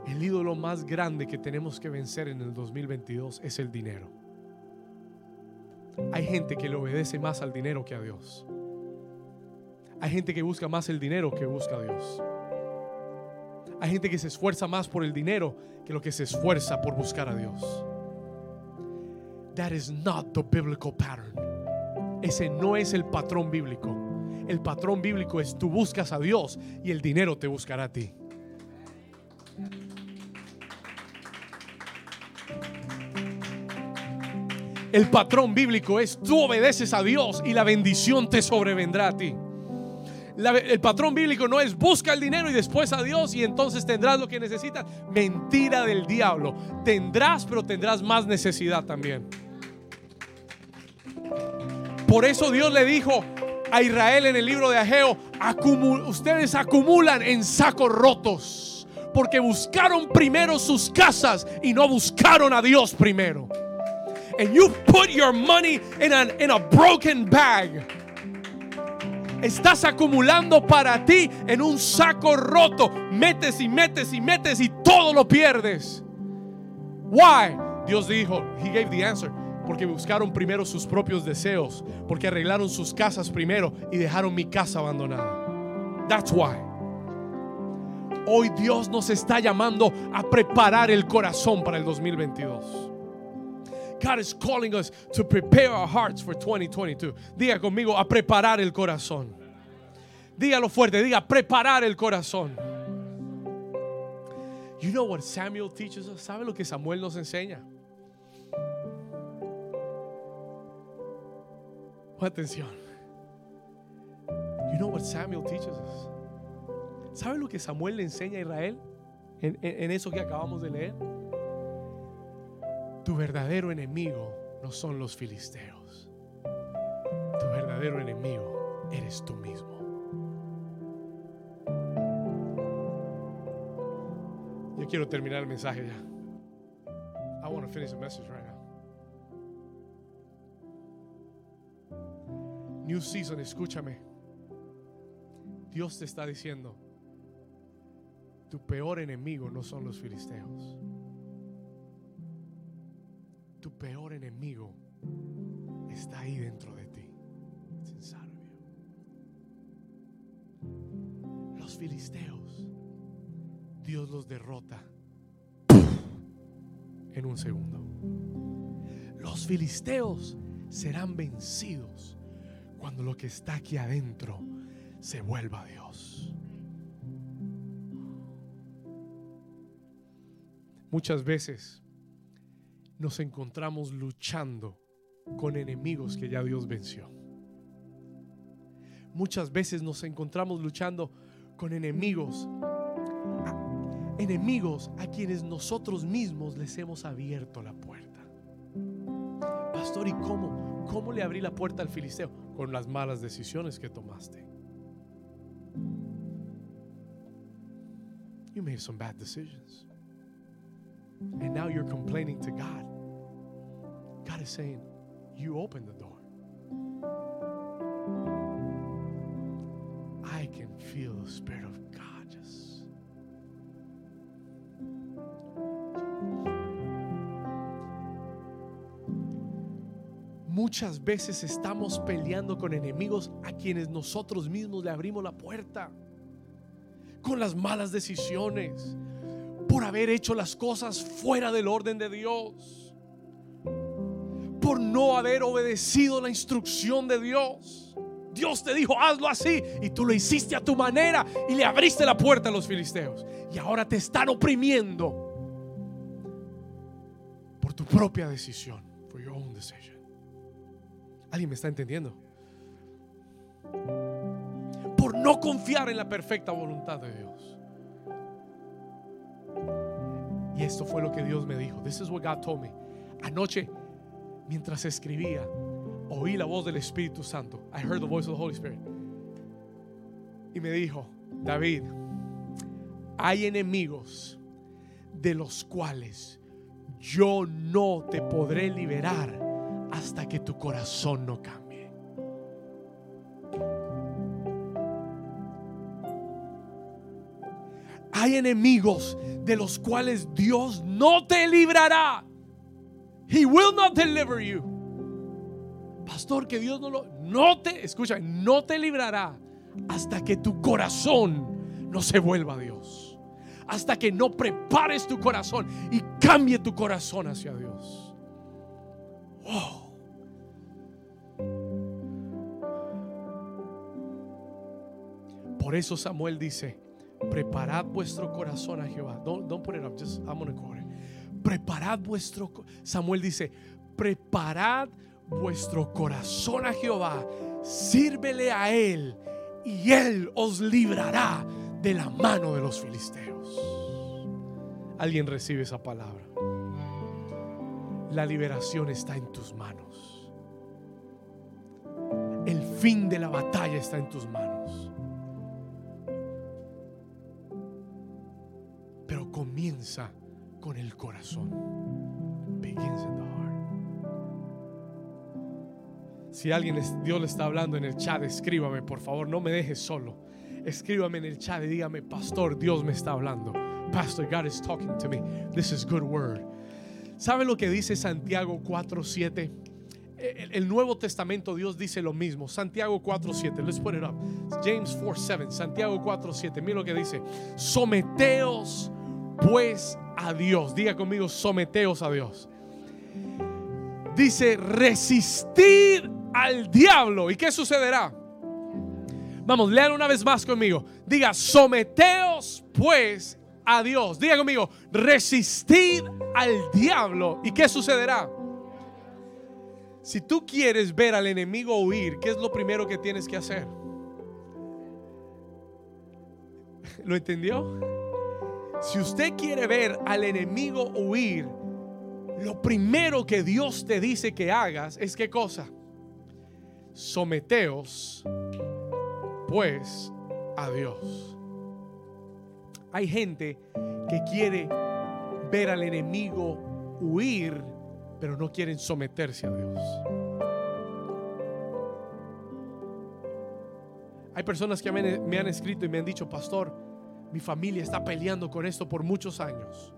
El ídolo más grande que tenemos que vencer en el 2022 es el dinero. Hay gente que le obedece más al dinero que a Dios. Hay gente que busca más el dinero que busca a Dios. Hay gente que se esfuerza más por el dinero que lo que se esfuerza por buscar a Dios. That is not the biblical pattern. Ese no es el patrón bíblico. El patrón bíblico es tú buscas a Dios y el dinero te buscará a ti. El patrón bíblico es tú obedeces a Dios y la bendición te sobrevendrá a ti. El patrón bíblico no es busca el dinero y después a Dios y entonces tendrás lo que necesitas. Mentira del diablo. Tendrás, pero tendrás más necesidad también. Por eso Dios le dijo a Israel en el libro de Ageo, ustedes acumulan en sacos rotos, porque buscaron primero sus casas y no buscaron a Dios primero. And you put your money in a, in a broken bag. Estás acumulando para ti en un saco roto. Metes y metes y metes y todo lo pierdes. Why? Dios dijo, He gave the answer porque buscaron primero sus propios deseos, porque arreglaron sus casas primero y dejaron mi casa abandonada. That's why. Hoy Dios nos está llamando a preparar el corazón para el 2022. God is calling us to prepare our hearts for 2022. Diga conmigo, a preparar el corazón. Dígalo fuerte, diga, preparar el corazón. You know what Samuel teaches us? ¿Sabe lo que Samuel nos enseña? atención. You know what Samuel teaches us? ¿Sabe lo que Samuel le enseña a Israel en, en eso que acabamos de leer? Tu verdadero enemigo no son los filisteos. Tu verdadero enemigo eres tú mismo. Yo quiero terminar el mensaje ya. I want to finish the message right now. New season, escúchame. Dios te está diciendo, tu peor enemigo no son los filisteos. Peor enemigo está ahí dentro de ti. Los filisteos, Dios los derrota en un segundo. Los filisteos serán vencidos cuando lo que está aquí adentro se vuelva a Dios. Muchas veces nos encontramos luchando con enemigos que ya Dios venció. Muchas veces nos encontramos luchando con enemigos, enemigos a quienes nosotros mismos les hemos abierto la puerta. Pastor, ¿y cómo? ¿Cómo le abrí la puerta al filisteo? Con las malas decisiones que tomaste. You made some bad decisions. And now you're complaining to God. Saying, You opened the door. I can feel the Spirit of God Muchas veces estamos peleando con enemigos a quienes nosotros mismos le abrimos la puerta. Con las malas decisiones. Por haber hecho las cosas fuera del orden de Dios. Por no haber obedecido la instrucción de Dios. Dios te dijo, hazlo así. Y tú lo hiciste a tu manera y le abriste la puerta a los filisteos. Y ahora te están oprimiendo por tu propia decisión. For your own decision. ¿Alguien me está entendiendo? Por no confiar en la perfecta voluntad de Dios. Y esto fue lo que Dios me dijo. This is what God told me. Anoche, mientras escribía, oí la voz del Espíritu Santo. I heard the voice of the Holy Spirit. Y me dijo, David, hay enemigos de los cuales yo no te podré liberar hasta que tu corazón no cambie. Hay enemigos de los cuales Dios no te librará. He will not deliver you. Pastor, que Dios no lo no te escucha, no te librará hasta que tu corazón no se vuelva a Dios. Hasta que no prepares tu corazón y cambie tu corazón hacia Dios. Wow. Por eso Samuel dice, preparad vuestro corazón a Jehová. Don't, don't put it up, just I'm gonna quote it. Preparad vuestro Samuel dice, preparad vuestro corazón a Jehová, sírvele a él y él os librará de la mano de los filisteos. Alguien recibe esa palabra. La liberación está en tus manos. El fin de la batalla está en tus manos. Pero comienza con el corazón. Begins in the heart. Si alguien Dios le está hablando en el chat, escríbame, por favor, no me dejes solo. Escríbame en el chat y dígame, pastor, Dios me está hablando. Pastor, God is talking to me. This is good word. ¿Sabe lo que dice Santiago 4:7? El Nuevo Testamento Dios dice lo mismo. Santiago 4:7. Let's put it up. James 4:7. Santiago 4:7. Mira lo que dice. Someteos pues a Dios. Diga conmigo, someteos a Dios. Dice, resistir al diablo. ¿Y qué sucederá? Vamos, lean una vez más conmigo. Diga, someteos pues a Dios. Diga conmigo, resistir al diablo. ¿Y qué sucederá? Si tú quieres ver al enemigo huir, ¿qué es lo primero que tienes que hacer? ¿Lo entendió? Si usted quiere ver al enemigo huir, lo primero que Dios te dice que hagas es qué cosa? Someteos pues a Dios. Hay gente que quiere ver al enemigo huir, pero no quieren someterse a Dios. Hay personas que me han escrito y me han dicho, pastor, mi familia está peleando con esto por muchos años.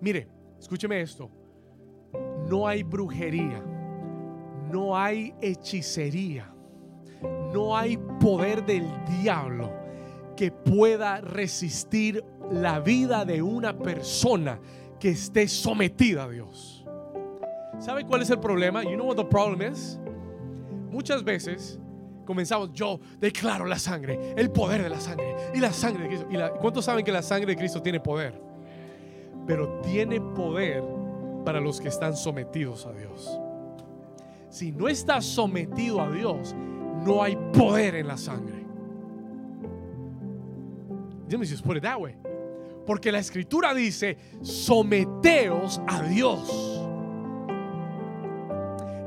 Mire, escúcheme esto. No hay brujería, no hay hechicería, no hay poder del diablo que pueda resistir la vida de una persona que esté sometida a Dios. ¿Sabe cuál es el problema? You know what the problem is? Muchas veces comenzamos, yo declaro la sangre, el poder de la sangre y la sangre de Cristo. ¿Y cuántos saben que la sangre de Cristo tiene poder? Pero tiene poder para los que están sometidos a Dios. Si no estás sometido a Dios, no hay poder en la sangre. Let just put. Porque la escritura dice, someteos a Dios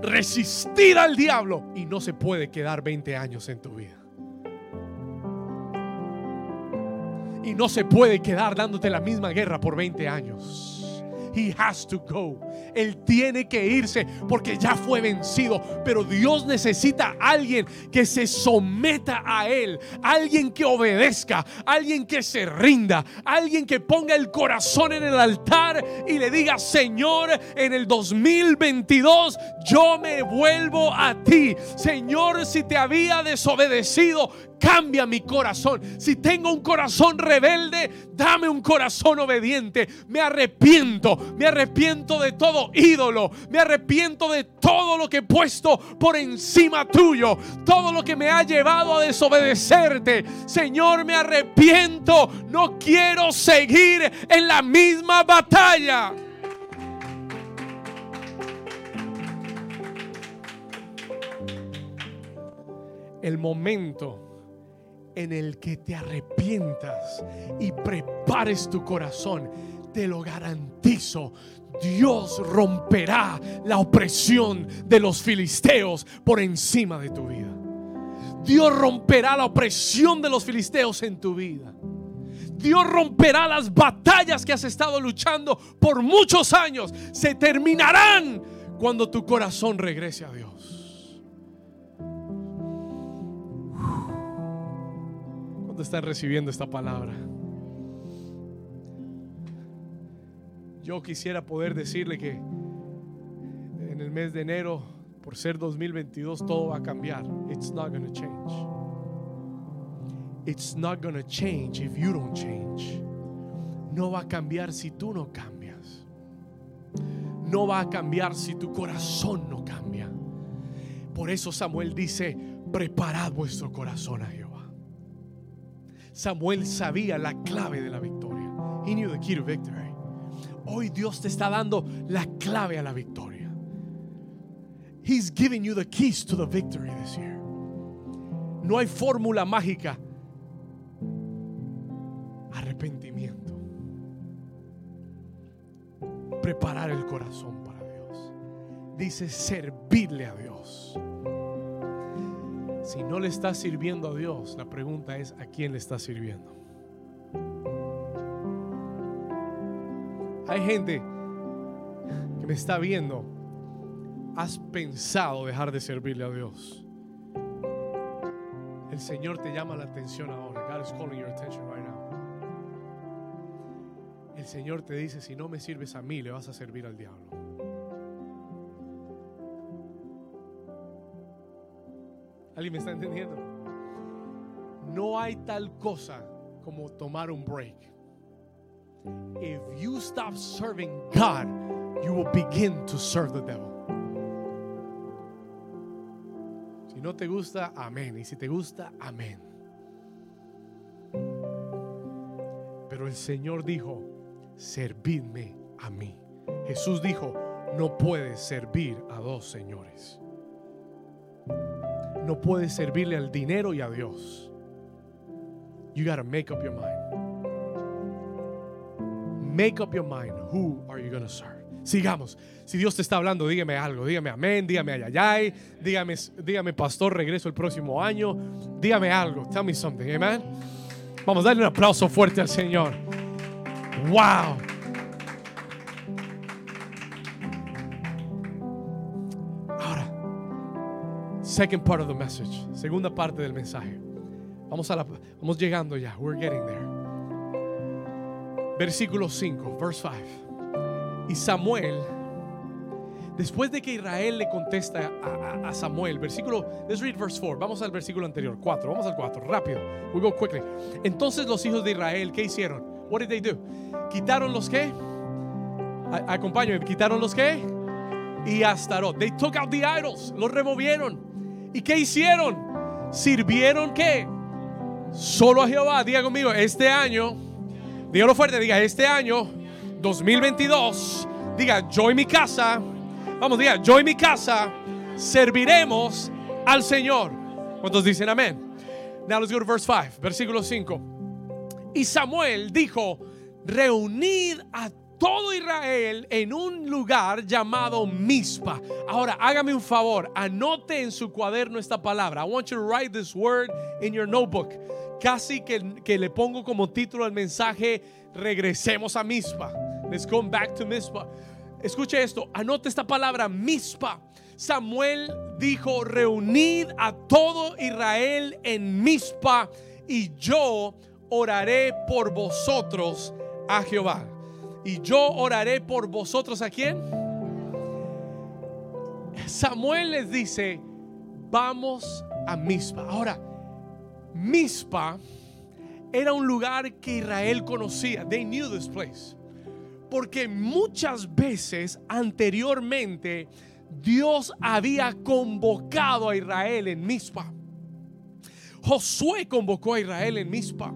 resistir al diablo y no se puede quedar 20 años en tu vida. Y no se puede quedar dándote la misma guerra por 20 años. Has to go. Él tiene que irse porque ya fue vencido. Pero Dios necesita a alguien que se someta a Él. Alguien que obedezca. Alguien que se rinda. Alguien que ponga el corazón en el altar y le diga, Señor, en el 2022 yo me vuelvo a ti. Señor, si te había desobedecido, cambia mi corazón. Si tengo un corazón rebelde, dame un corazón obediente. Me arrepiento, me arrepiento de todo ídolo, me arrepiento de todo lo que he puesto por encima tuyo, todo lo que me ha llevado a desobedecerte. Señor, me arrepiento, no quiero seguir en la misma batalla. El momento en el que te arrepientas y prepares tu corazón, te lo garantizo, Dios romperá la opresión de los filisteos por encima de tu vida. Dios romperá la opresión de los filisteos en tu vida. Dios romperá las batallas que has estado luchando por muchos años. Se terminarán cuando tu corazón regrese a Dios. Están recibiendo esta palabra? Yo quisiera poder decirle que en el mes de enero, por ser 2022, todo va a cambiar. It's not going to change. It's not going to change if you don't change. No va a cambiar si tú no cambias. no va a cambiar si tu corazón no cambia. Por eso Samuel dice, preparad vuestro corazón a Jehová. Samuel sabía la clave de la victoria. He knew the key to victory. Hoy Dios te está dando la clave a la victoria. He's giving you the keys to the victory this year. No hay fórmula mágica. Arrepentimiento. Preparar el corazón para Dios. Dice servirle a Dios. Si no le estás sirviendo a Dios, la pregunta es ¿a quién le estás sirviendo? Hay gente que me está viendo. Has pensado dejar de servirle a Dios. El Señor te llama la atención ahora. God is calling your attention right now. El Señor te dice, si no me sirves a mí, le vas a servir al diablo. ¿Alguien me está entendiendo? No hay tal cosa como tomar un break. If you stop serving God, you will begin to serve the devil. Si no te gusta, amén. Y si te gusta, amén. Pero el Señor dijo, servidme a mí. Jesús dijo, no puedes servir a dos señores. No puedes servirle al dinero y a Dios. You got to make up your mind. Make up your mind. Who are you to serve? Sigamos. Si Dios te está hablando, dígame algo. Dígame amén, dígame ayayay. Dígame, dígame pastor, regreso el próximo año. Dígame algo. Tell me something. Amen. Vamos a darle un aplauso fuerte al Señor. Wow. Second part of the message. Segunda parte del mensaje. Vamos, a la, vamos llegando ya. We're getting there. Versículo 5, verse 5. Y Samuel, después de que Israel le contesta a, a, a, Samuel, versículo, let's read verse 4. Vamos al versículo anterior, 4. Vamos al 4, rápido. We go quickly. Entonces los hijos de Israel, ¿qué hicieron? What did they do? Quitaron los qué? Acompáñenme, quitaron los qué? Y Astarot. They took out the idols, los removieron. ¿Y qué hicieron? Sirvieron qué? Solo a Jehová. Diga conmigo, este año Dígalo fuerte, diga, este año 2022, diga, yo y mi casa, vamos, diga, yo y mi casa serviremos al Señor. ¿Cuántos dicen amén? Now let's go to verse 5, versículo 5. Y Samuel dijo, reunid a todo Israel en un lugar llamado Mispa. Ahora, hágame un favor, anote en su cuaderno esta palabra. I want you to write this word in your notebook casi que, que, le pongo como título al mensaje, regresemos a Mispa. Let's come back to Mispa. Escuche esto, anote esta palabra, Mispa. Samuel dijo, reunid a todo Israel en Mispa y yo oraré por vosotros a Jehová. Y yo oraré por vosotros a quién? Samuel les dice, vamos a Mispa. Ahora, Mispa era un lugar que Israel conocía. They knew this place. Porque muchas veces anteriormente Dios había convocado a Israel en Mispa. Josué convocó a Israel en Mispa.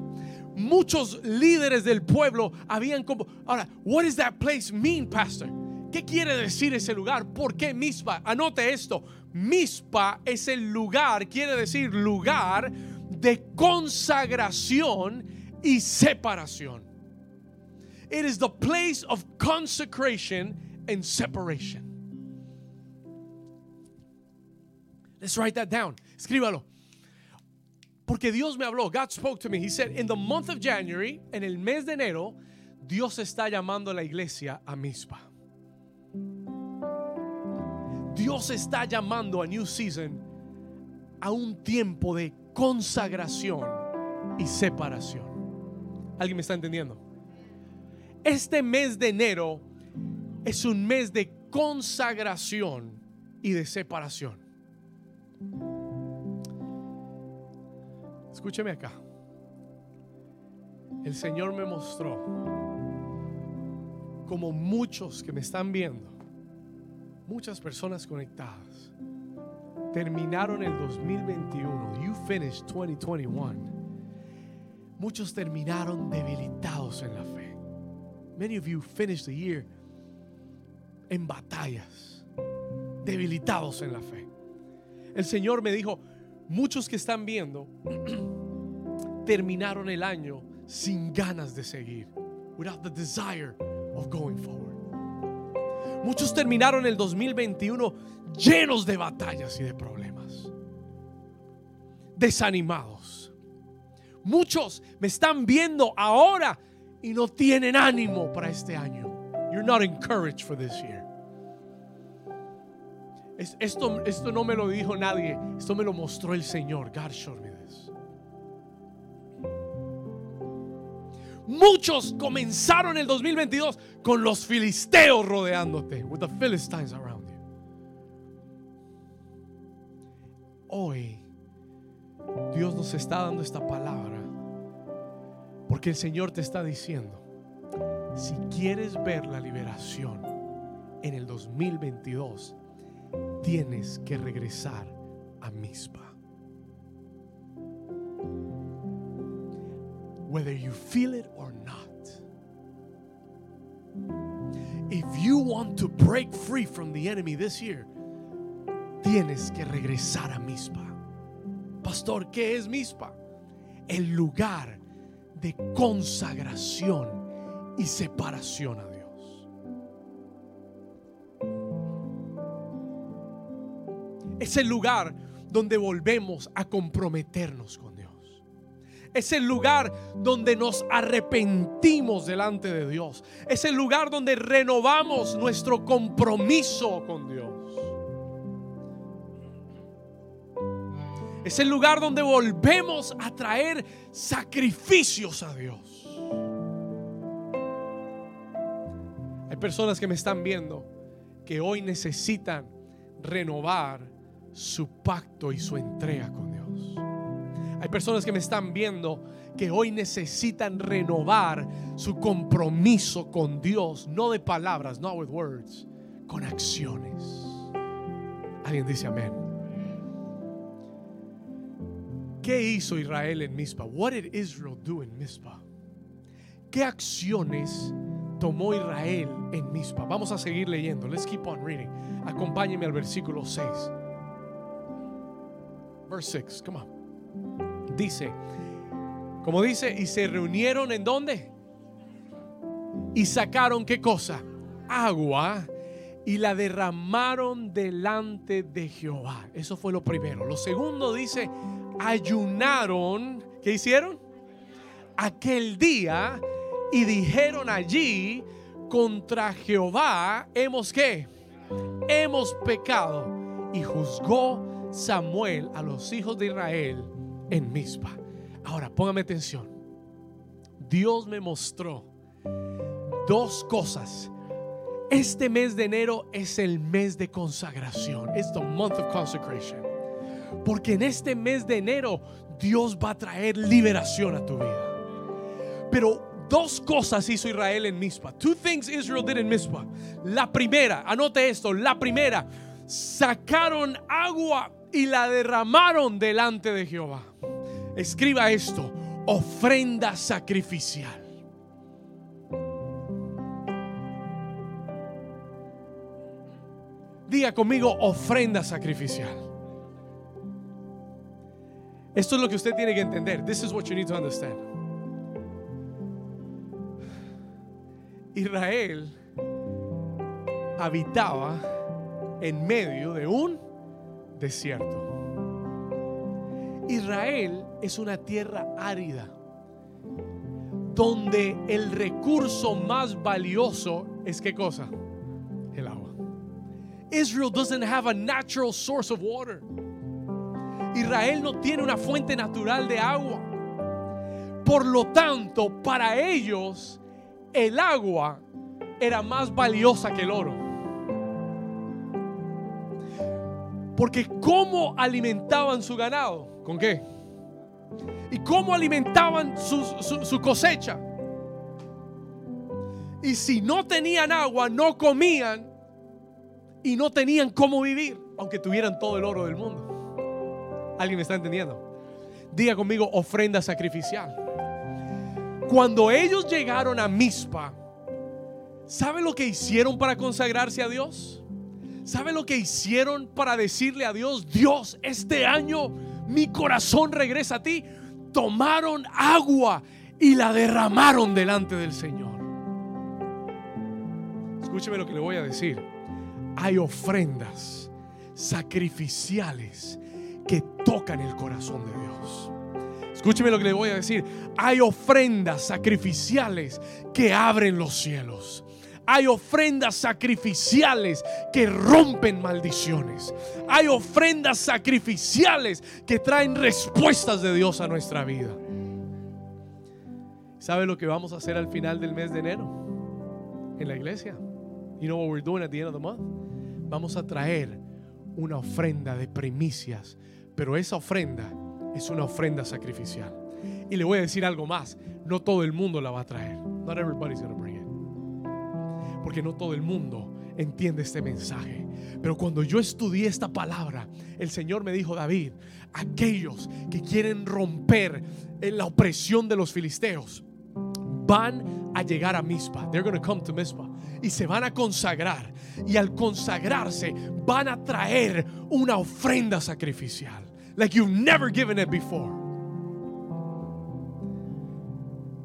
Muchos líderes del pueblo habían convocado. Ahora, what does that place mean, pastor? ¿Qué quiere decir ese lugar? ¿Por qué Mispa? Anote esto. Mispa es el lugar, quiere decir lugar de consagración y separación. It is the place of consecration and separation. Let's write that down. Escríbalo. Porque Dios me habló. God spoke to me. He said, in the month of January, en el mes de enero, Dios está llamando a la iglesia a Mispa. Dios está llamando a New Season a un tiempo de consagración y separación. ¿Alguien me está entendiendo? Este mes de enero es un mes de consagración y de separación. Escúcheme acá. El Señor me mostró como muchos que me están viendo Muchas personas conectadas terminaron el 2021. You finished 2021. Muchos terminaron debilitados en la fe. Many of you finished the year en batallas, debilitados en la fe. El Señor me dijo, muchos que están viendo [clears throat] terminaron el año sin ganas de seguir, without the desire of going forward. Muchos terminaron el 2021 llenos de batallas y de problemas, desanimados. Muchos me están viendo ahora y no tienen ánimo para este año. You're not encouraged for this year. Esto, esto no me lo dijo nadie, esto me lo mostró el Señor. God showed me this. Muchos comenzaron el 2022 con los filisteos rodeándote, with the Philistines around you. Hoy Dios nos está dando esta palabra porque el Señor te está diciendo, si quieres ver la liberación en el 2022, tienes que regresar a Mispa. Whether you feel it or not. If you want to break free from the enemy this year, tienes que regresar a Mispa. Pastor, ¿qué es Mispa? El lugar de consagración y separación a Dios. Es el lugar donde volvemos a comprometernos con. Es el lugar donde nos arrepentimos delante de Dios. Es el lugar donde renovamos nuestro compromiso con Dios. Es el lugar donde volvemos a traer sacrificios a Dios. Hay personas que me están viendo que hoy necesitan renovar su pacto y su entrega con. Hay personas que me están viendo que hoy necesitan renovar su compromiso con Dios, no de palabras, no with words, con acciones. Alguien dice amén. ¿Qué hizo Israel en Mizpah? What did Israel do in Mizpah? ¿Qué acciones tomó Israel en Mizpah? Vamos a seguir leyendo. Let's keep on reading. Acompáñeme al versículo 6. Verse 6, come on. Dice, como dice, y se reunieron en dónde? Y sacaron qué cosa? Agua y la derramaron delante de Jehová. Eso fue lo primero. Lo segundo dice, ayunaron, ¿qué hicieron? Aquel día y dijeron allí contra Jehová, hemos qué? Hemos pecado y juzgó Samuel a los hijos de Israel en Mizpa. Ahora, póngame atención. Dios me mostró dos cosas. Este mes de enero es el mes de consagración. Es the month of consecration. Porque en este mes de enero Dios va a traer liberación a tu vida. Pero dos cosas hizo Israel en Mizpa. Two things Israel did in Mizpa. La primera, anote esto, la primera, sacaron agua y la derramaron delante de Jehová. Escriba esto, ofrenda sacrificial. Diga conmigo, ofrenda sacrificial. Esto es lo que usted tiene que entender. This is what you need to understand. Israel habitaba en medio de un desierto. Israel es una tierra árida donde el recurso más valioso es qué cosa? El agua. Israel doesn't have a natural source of water. Israel no tiene una fuente natural de agua. Por lo tanto, para ellos el agua era más valiosa que el oro. Porque ¿cómo alimentaban su ganado? ¿Con qué? ¿Y cómo alimentaban su, su cosecha? Y si no tenían agua, no comían y no tenían cómo vivir, aunque tuvieran todo el oro del mundo. ¿Alguien me está entendiendo? Diga conmigo ofrenda sacrificial. Cuando ellos llegaron a Mispa, ¿sabe lo que hicieron para consagrarse a Dios? ¿Sabe lo que hicieron para decirle a Dios, Dios, este año mi corazón regresa a ti? Tomaron agua y la derramaron delante del Señor. Escúcheme lo que le voy a decir. Hay ofrendas sacrificiales que tocan el corazón de Dios. Escúcheme lo que le voy a decir. Hay ofrendas sacrificiales que abren los cielos. Hay ofrendas sacrificiales que rompen maldiciones. Hay ofrendas sacrificiales que traen respuestas de Dios a nuestra vida. ¿Sabe lo que vamos a hacer al final del mes de enero? En la iglesia. You know what we're doing at the end of the month? Vamos a traer una ofrenda de primicias, pero esa ofrenda es una ofrenda sacrificial. Y le voy a decir algo más, no todo el mundo la va a traer. Not everybody's to bring. Porque no todo el mundo entiende este mensaje. Pero cuando yo estudié esta palabra, el Señor me dijo, David, aquellos que quieren romper en la opresión de los filisteos, van a llegar a Mispa. They're going to come to Mispa. Y se van a consagrar. Y al consagrarse van a traer una ofrenda sacrificial. Like you've never given it before.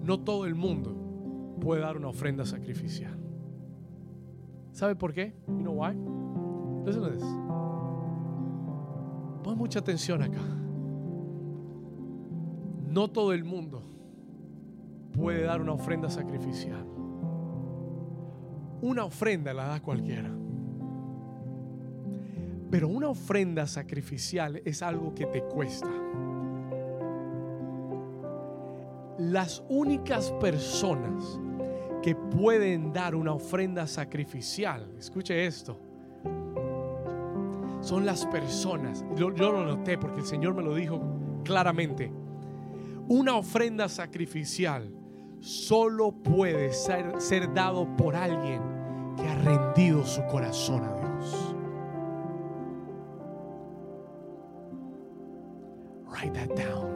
No todo el mundo puede dar una ofrenda sacrificial. ¿Sabe por qué? You know why? Listen to this. Pon mucha atención acá. No todo el mundo puede dar una ofrenda sacrificial. Una ofrenda la da cualquiera. Pero una ofrenda sacrificial es algo que te cuesta. Las únicas personas que pueden dar una ofrenda sacrificial, escuche esto, son las personas, yo, lo noté porque el Señor me lo dijo claramente, una ofrenda sacrificial solo puede ser, ser dado por alguien que ha rendido su corazón a Dios. Write that down.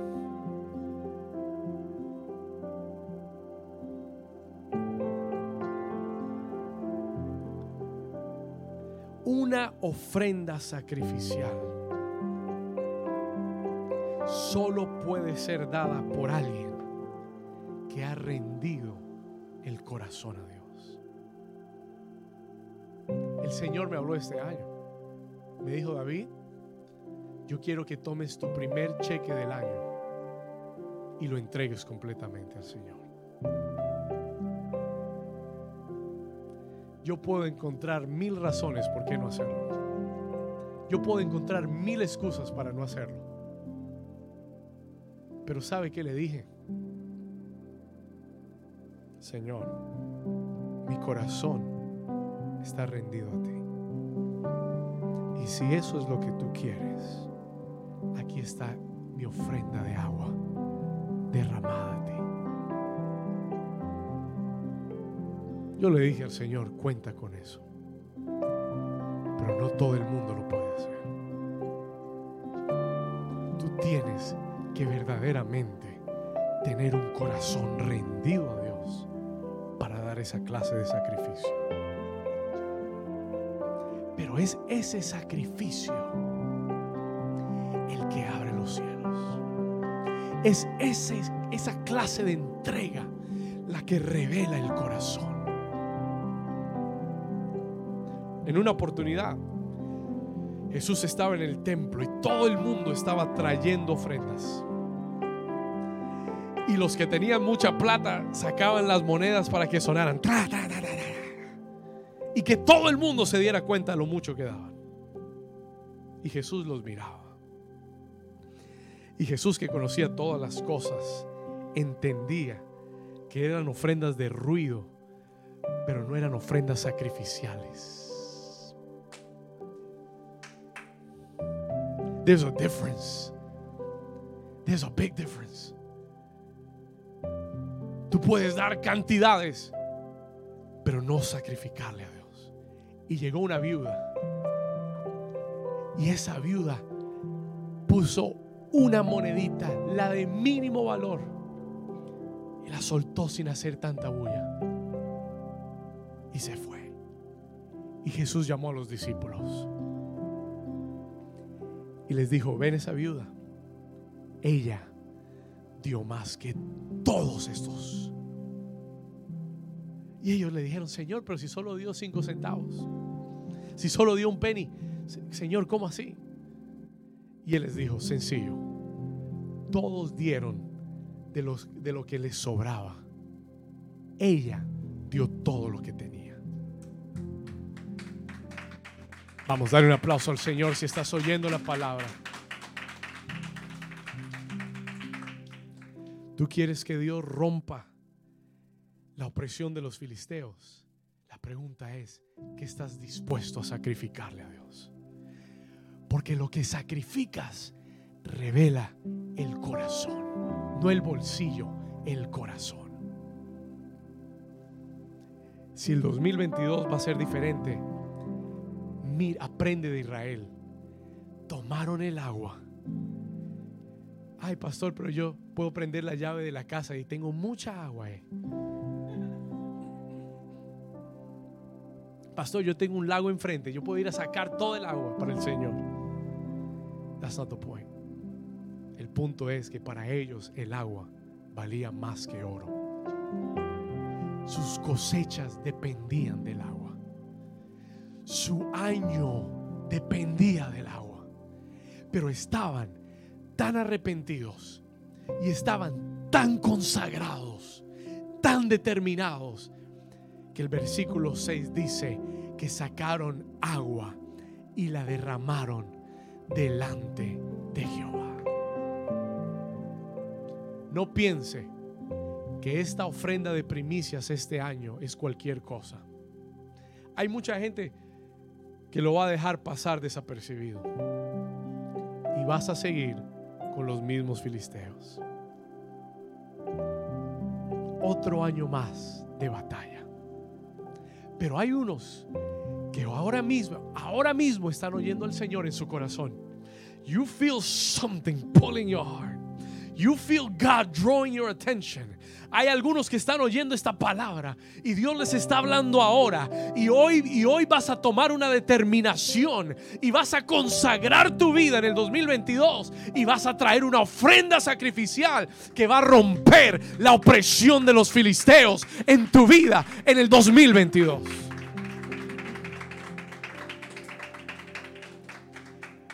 Ofrenda sacrificial solo puede ser dada por alguien que ha rendido el corazón a Dios. El Señor me habló este año. Me dijo, David, yo quiero que tomes tu primer cheque del año y lo entregues completamente al Señor. Yo puedo encontrar mil razones por qué no hacerlo. Yo puedo encontrar mil excusas para no hacerlo. Pero ¿sabe qué le dije? Señor, mi corazón está rendido a ti. Y si eso es lo que tú quieres, aquí está mi ofrenda de agua derramada a ti. Yo le dije al Señor, cuenta con eso. Pero no todo el mundo lo puede hacer. Tú tienes que verdaderamente tener un corazón rendido a Dios para dar esa clase de sacrificio. Pero es ese sacrificio el que abre los cielos. Es ese, esa clase de entrega la que revela el corazón. En una oportunidad, Jesús estaba en el templo y todo el mundo estaba trayendo ofrendas. Y los que tenían mucha plata sacaban las monedas para que sonaran. y que todo el mundo se diera cuenta de lo mucho que daban. Y Jesús los miraba. Y Jesús que conocía todas las cosas, entendía que eran ofrendas de ruido, pero no eran ofrendas sacrificiales. There's a difference. There's a big difference. Tú puedes dar cantidades, pero no sacrificarle a Dios. Y llegó una viuda. Y esa viuda puso una monedita, la de mínimo valor, y la soltó sin hacer tanta bulla. Y se fue. Y Jesús llamó a los discípulos. Y les dijo, ven esa viuda. Ella dio más que todos estos. Y ellos le dijeron, Señor, pero si solo dio cinco centavos, si solo dio un penny, Señor, ¿cómo así? Y él les dijo, sencillo, todos dieron de, los, de lo que les sobraba. Ella dio todo lo que tenía. Vamos a dar un aplauso al Señor si estás oyendo la palabra. Tú quieres que Dios rompa la opresión de los filisteos. La pregunta es, ¿qué estás dispuesto a sacrificarle a Dios? Porque lo que sacrificas revela el corazón, no el bolsillo, el corazón. Si el 2022 va a ser diferente, mira, aprende de Israel. Tomaron el agua Ay, pastor, pero yo puedo prender la llave de la casa y tengo mucha agua. Eh. Pastor, yo tengo un lago enfrente. Yo puedo ir a sacar todo el agua para el Señor. That's not the point. El punto es que para ellos el agua valía más que oro. Sus cosechas dependían del agua. Su año dependía del agua. Pero estaban tan arrepentidos y estaban tan consagrados, tan determinados, que el versículo 6 dice que sacaron agua y la derramaron delante de Jehová. No piense que esta ofrenda de primicias este año es cualquier cosa. Hay mucha gente que lo va a dejar pasar desapercibido. Y vas a seguir con los mismos filisteos. Otro año más de batalla. Pero hay unos que ahora mismo, ahora mismo están oyendo al Señor en su corazón. You feel something pulling your heart. You feel God drawing your attention. Hay algunos que están oyendo esta palabra y Dios les está hablando ahora. Y hoy, y hoy vas a tomar una determinación y vas a consagrar tu vida en el 2022 y vas a traer una ofrenda sacrificial que va a romper la opresión de los filisteos en tu vida en el 2022.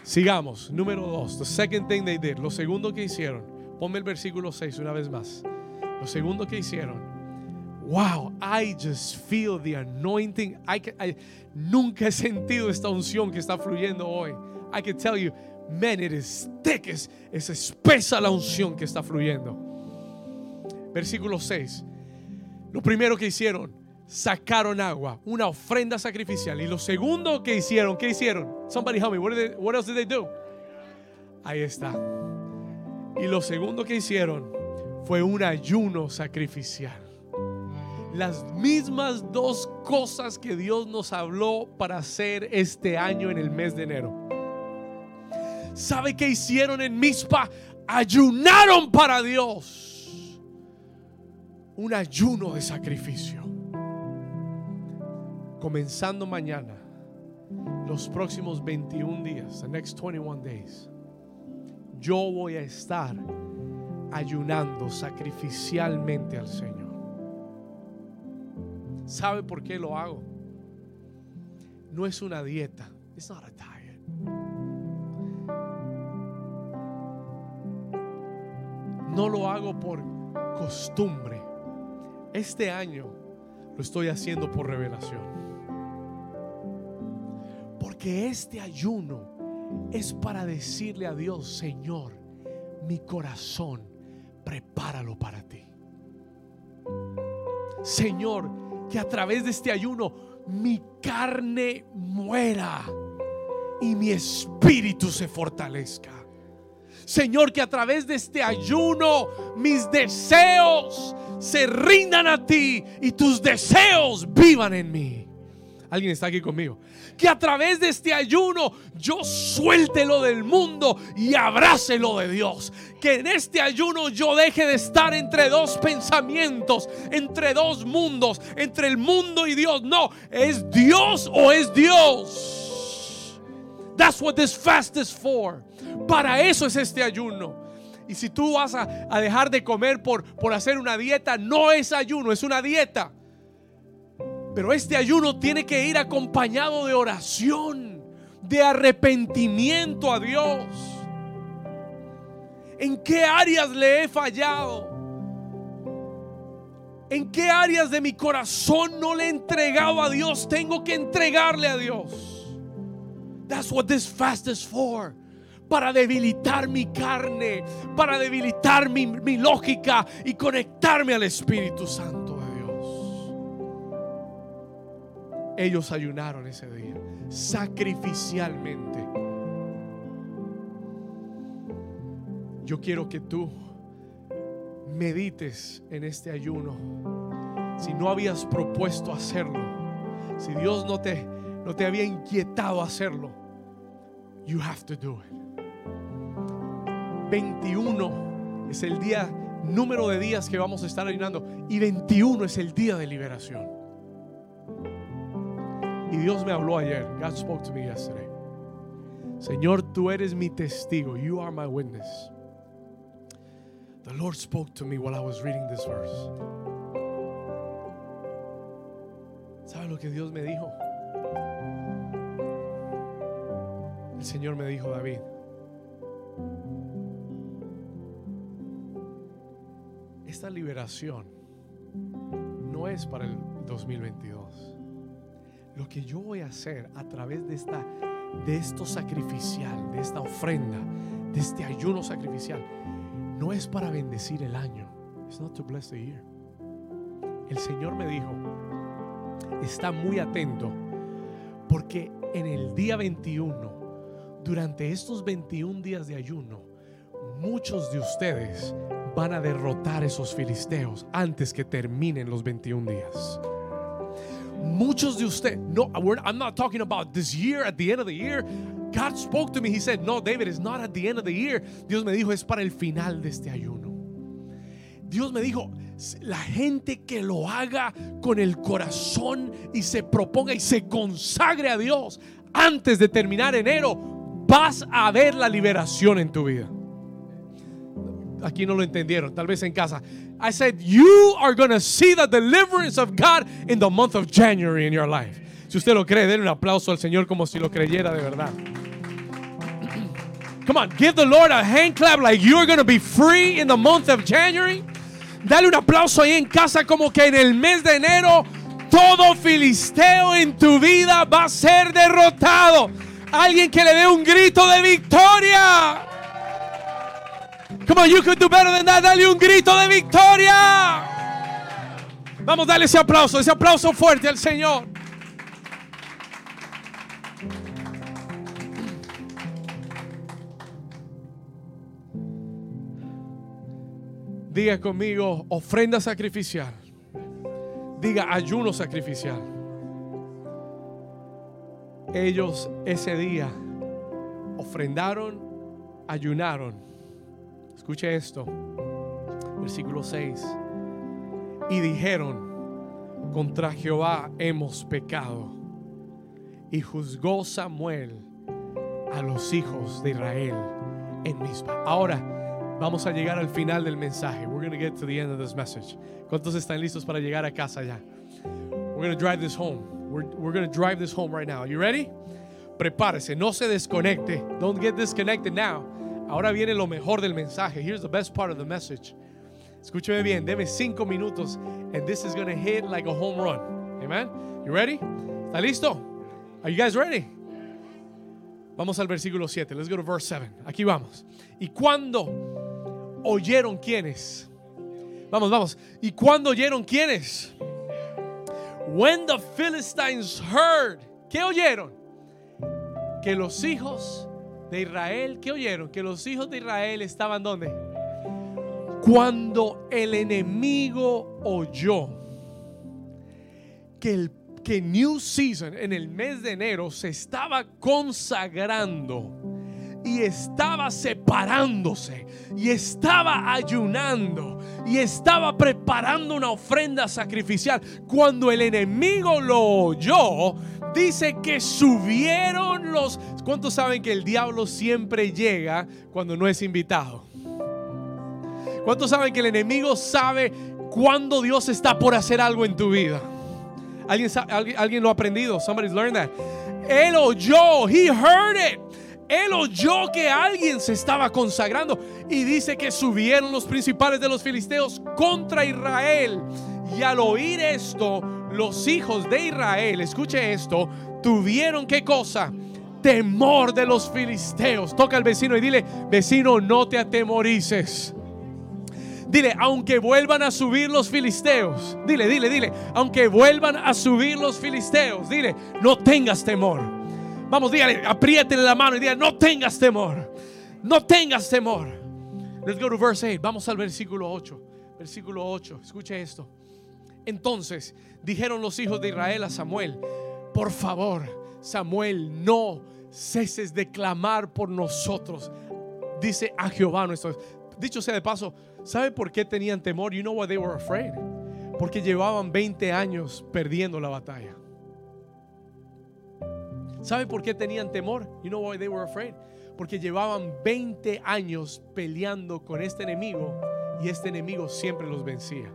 Sigamos. Número dos. The second thing they did. Lo segundo que hicieron. Ponme el versículo 6 una vez más. Lo segundo que hicieron, wow, I just feel the anointing. I, nunca he sentido esta unción que está fluyendo hoy. I can tell you, man, it is thick, es, es espesa la unción que está fluyendo. Versículo 6. Lo primero que hicieron, sacaron agua, una ofrenda sacrificial. Y lo segundo que hicieron, ¿qué hicieron? Somebody help me, what, what else did they do? Ahí está. Y lo segundo que hicieron fue un ayuno sacrificial. Las mismas dos cosas que Dios nos habló para hacer este año en el mes de enero. ¿Sabe qué hicieron en Mispa? Ayunaron para Dios. Un ayuno de sacrificio. Comenzando mañana, los próximos 21 días, the next 21 days, yo voy a estar ayunando sacrificialmente al Señor. ¿Sabe por qué lo hago? No es una dieta. No lo hago por costumbre. Este año lo estoy haciendo por revelación. Porque este ayuno es para decirle a Dios, Señor, mi corazón prepáralo para ti. Señor, que a través de este ayuno mi carne muera y mi espíritu se fortalezca. Señor, que a través de este ayuno mis deseos se rindan a ti y tus deseos vivan en mí. Alguien está aquí conmigo. Que a través de este ayuno yo suelte lo del mundo y abrace lo de Dios. Que en este ayuno yo deje de estar entre dos pensamientos, entre dos mundos, entre el mundo y Dios. No, es Dios o es Dios. That's what this fast is for. Para eso es este ayuno. Y si tú vas a, dejar de comer por, por hacer una dieta, no es ayuno, es una dieta. Pero este ayuno tiene que ir acompañado de oración, de arrepentimiento a Dios. ¿En qué áreas le he fallado? ¿En qué áreas de mi corazón no le he entregado a Dios? Tengo que entregarle a Dios. That's what this fast is for. Para debilitar mi carne, para debilitar mi, mi lógica y conectarme al Espíritu Santo. Ellos ayunaron ese día, sacrificialmente. Yo quiero que tú medites en este ayuno. Si no habías propuesto hacerlo, si Dios no te, no te había inquietado hacerlo, you have to do it. 21 es el día, número de días que vamos a estar ayunando, y 21 es el día de liberación. Y Dios me habló ayer. God spoke to me yesterday. Señor, tú eres mi testigo. You are my witness. The Lord spoke to me while I was reading this verse. ¿Sabe lo que Dios me dijo? El Señor me dijo, David, esta liberación no es para el 2022 lo que yo voy a hacer a través de esta de esto sacrificial, de esta ofrenda, de este ayuno sacrificial, no es para bendecir el año. It's not to bless the year. El Señor me dijo, está muy atento, porque en el día 21, durante estos 21 días de ayuno, muchos de ustedes van a derrotar esos filisteos antes que terminen los 21 días. Muchos de ustedes, no, I'm not talking about this year at the end of the year. God spoke to me. He said, No, David, it's not at the end of the year. Dios me dijo, es para el final de este ayuno. Dios me dijo, la gente que lo haga con el corazón y se proponga y se consagre a Dios antes de terminar enero, vas a ver la liberación en tu vida. Aquí no lo entendieron, tal vez en casa. I said, You are going to see the deliverance of God in the month of January in your life. Si usted lo cree, denle un aplauso al Señor como si lo creyera de verdad. [clears throat] Come on, give the Lord a hand clap like you are going to be free in the month of January. Dale un aplauso ahí en casa como que en el mes de enero todo filisteo en tu vida va a ser derrotado. Alguien que le dé un grito de victoria. Come on, you could do better than that. Dale un grito de victoria. Vamos, dale ese aplauso, ese aplauso fuerte al Señor. Diga conmigo, ofrenda sacrificial. Diga ayuno sacrificial. Ellos ese día ofrendaron, ayunaron Escuche esto, versículo 6. Y dijeron, contra Jehová hemos pecado. Y juzgó Samuel a los hijos de Israel en Mispa. Ahora vamos a llegar al final del mensaje. We're going to get to the end of this message. ¿Cuántos están listos para llegar a casa ya? We're going to drive this home. We're, we're going to drive this home right now. You ready? Prepárese, no se desconecte. Don't get disconnected now. Ahora viene lo mejor del mensaje. Here's the best part of the message. Escúcheme bien, deme cinco minutos and this is going to hit like a home run. Amen. You ready? ¿Está listo? Are you guys ready? Vamos al versículo 7. Let's go to verse 7. Aquí vamos. ¿Y cuando oyeron quiénes? Vamos, vamos. ¿Y cuando oyeron quiénes? When the Philistines heard. ¿Qué oyeron? Que los hijos de Israel, ¿qué oyeron? Que los hijos de Israel estaban donde? Cuando el enemigo oyó que, el, que New Season en el mes de enero se estaba consagrando y estaba separándose y estaba ayunando y estaba preparando una ofrenda sacrificial. Cuando el enemigo lo oyó, dice que subieron los... ¿Cuántos saben que el diablo siempre llega cuando no es invitado? ¿Cuántos saben que el enemigo sabe cuándo Dios está por hacer algo en tu vida? ¿Alguien, alguien, lo ha aprendido? Somebody's learned that. Él oyó, he heard it. Él oyó que alguien se estaba consagrando y dice que subieron los principales de los filisteos contra Israel. Y al oír esto, los hijos de Israel, escuche esto, tuvieron qué cosa? Temor de los filisteos. Toca al vecino y dile, vecino, no te atemorices. Dile, aunque vuelvan a subir los filisteos. Dile, dile, dile, aunque vuelvan a subir los filisteos. Dile, no tengas temor. Vamos, dígale, apriétele la mano y diga, no tengas temor. No tengas temor. Let's go to verse 8. Vamos al versículo 8. Versículo 8. Escuche esto. Entonces dijeron los hijos de Israel a Samuel, por favor, Samuel, no ceses de clamar por nosotros. Dice a Jehová nuestro. Dicho sea de paso, ¿sabe por qué tenían temor? You know why they were afraid. Porque llevaban 20 años perdiendo la batalla. ¿Sabe por qué tenían temor? You know why they were afraid? Porque llevaban 20 años peleando con este enemigo y este enemigo siempre los vencía.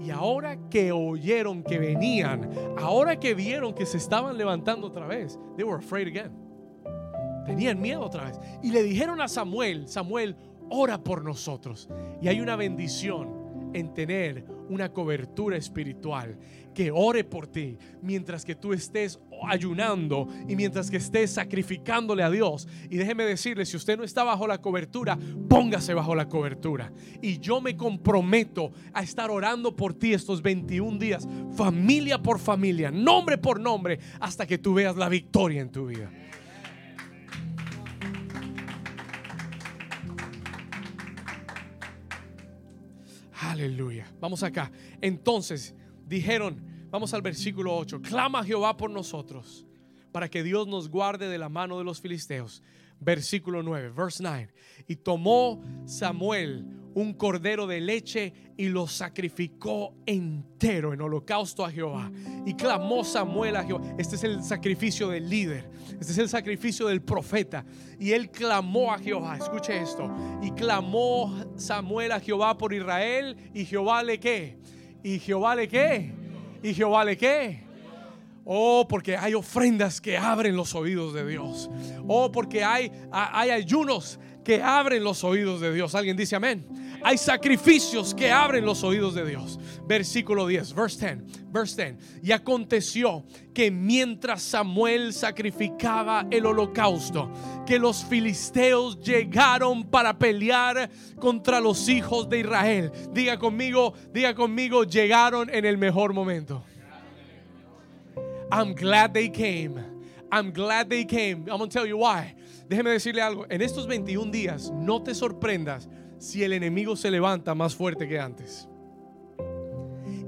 Y ahora que oyeron que venían, ahora que vieron que se estaban levantando otra vez, they were afraid again. Tenían miedo otra vez. Y le dijeron a Samuel, Samuel, ora por nosotros. Y hay una bendición en tener una cobertura espiritual que ore por ti mientras que tú estés ayunando y mientras que estés sacrificándole a Dios. Y déjeme decirle, si usted no está bajo la cobertura, póngase bajo la cobertura. Y yo me comprometo a estar orando por ti estos 21 días, familia por familia, nombre por nombre, hasta que tú veas la victoria en tu vida. Aleluya. Vamos acá. Entonces dijeron, vamos al versículo 8, clama Jehová por nosotros para que Dios nos guarde de la mano de los filisteos. Versículo 9, verse 9. Y tomó Samuel un cordero de leche y lo sacrificó entero en holocausto a Jehová. Y clamó Samuel a Jehová. Este es el sacrificio del líder. Este es el sacrificio del profeta. Y él clamó a Jehová. Escuche esto. Y clamó Samuel a Jehová por Israel. Y Jehová le qué. Y Jehová le qué. Y Jehová le qué. Oh, porque hay ofrendas que abren los oídos de Dios. Oh, porque hay, hay ayunos que abren los oídos de Dios. Alguien dice amén. Hay sacrificios que abren los oídos de Dios. Versículo 10, verse 10, verse 10. Y aconteció que mientras Samuel sacrificaba el holocausto, que los filisteos llegaron para pelear contra los hijos de Israel. Diga conmigo, diga conmigo, llegaron en el mejor momento. I'm glad they came. I'm glad they came. I'm going to tell you why. Déjeme decirle algo. En estos 21 días, no te sorprendas si el enemigo se levanta más fuerte que antes.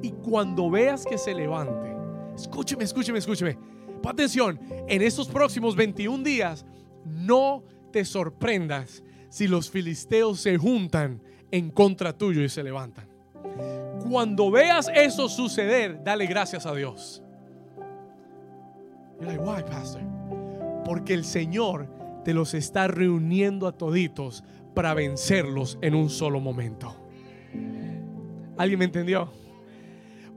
Y cuando veas que se levante, escúcheme, escúcheme, escúcheme. Pon atención, en estos próximos 21 días, no te sorprendas si los filisteos se juntan en contra tuyo y se levantan. Cuando veas eso suceder, dale gracias a Dios. Why, pastor? Porque el Señor te los está reuniendo a toditos para vencerlos en un solo momento. ¿Alguien me entendió?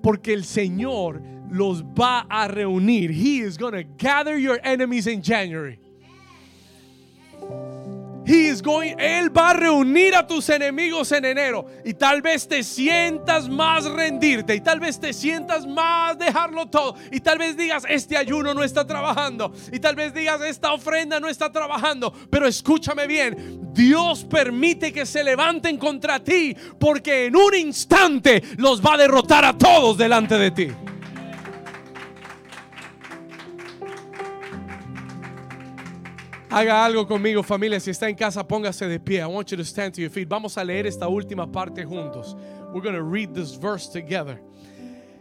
Porque el Señor los va a reunir. He is going to gather your enemies in January. He is going, él va a reunir a tus enemigos en enero. Y tal vez te sientas más rendirte y tal vez te sientas más dejarlo todo. Y tal vez digas este ayuno no está trabajando y tal vez digas esta ofrenda no está trabajando, pero escúchame bien, Dios permite que se levanten contra ti porque en un instante los va a derrotar a todos delante de ti. Haga algo conmigo, familia. Si está en casa, póngase de pie. I want you to stand to your feet. Vamos a leer esta última parte juntos. We're going to read this verse together.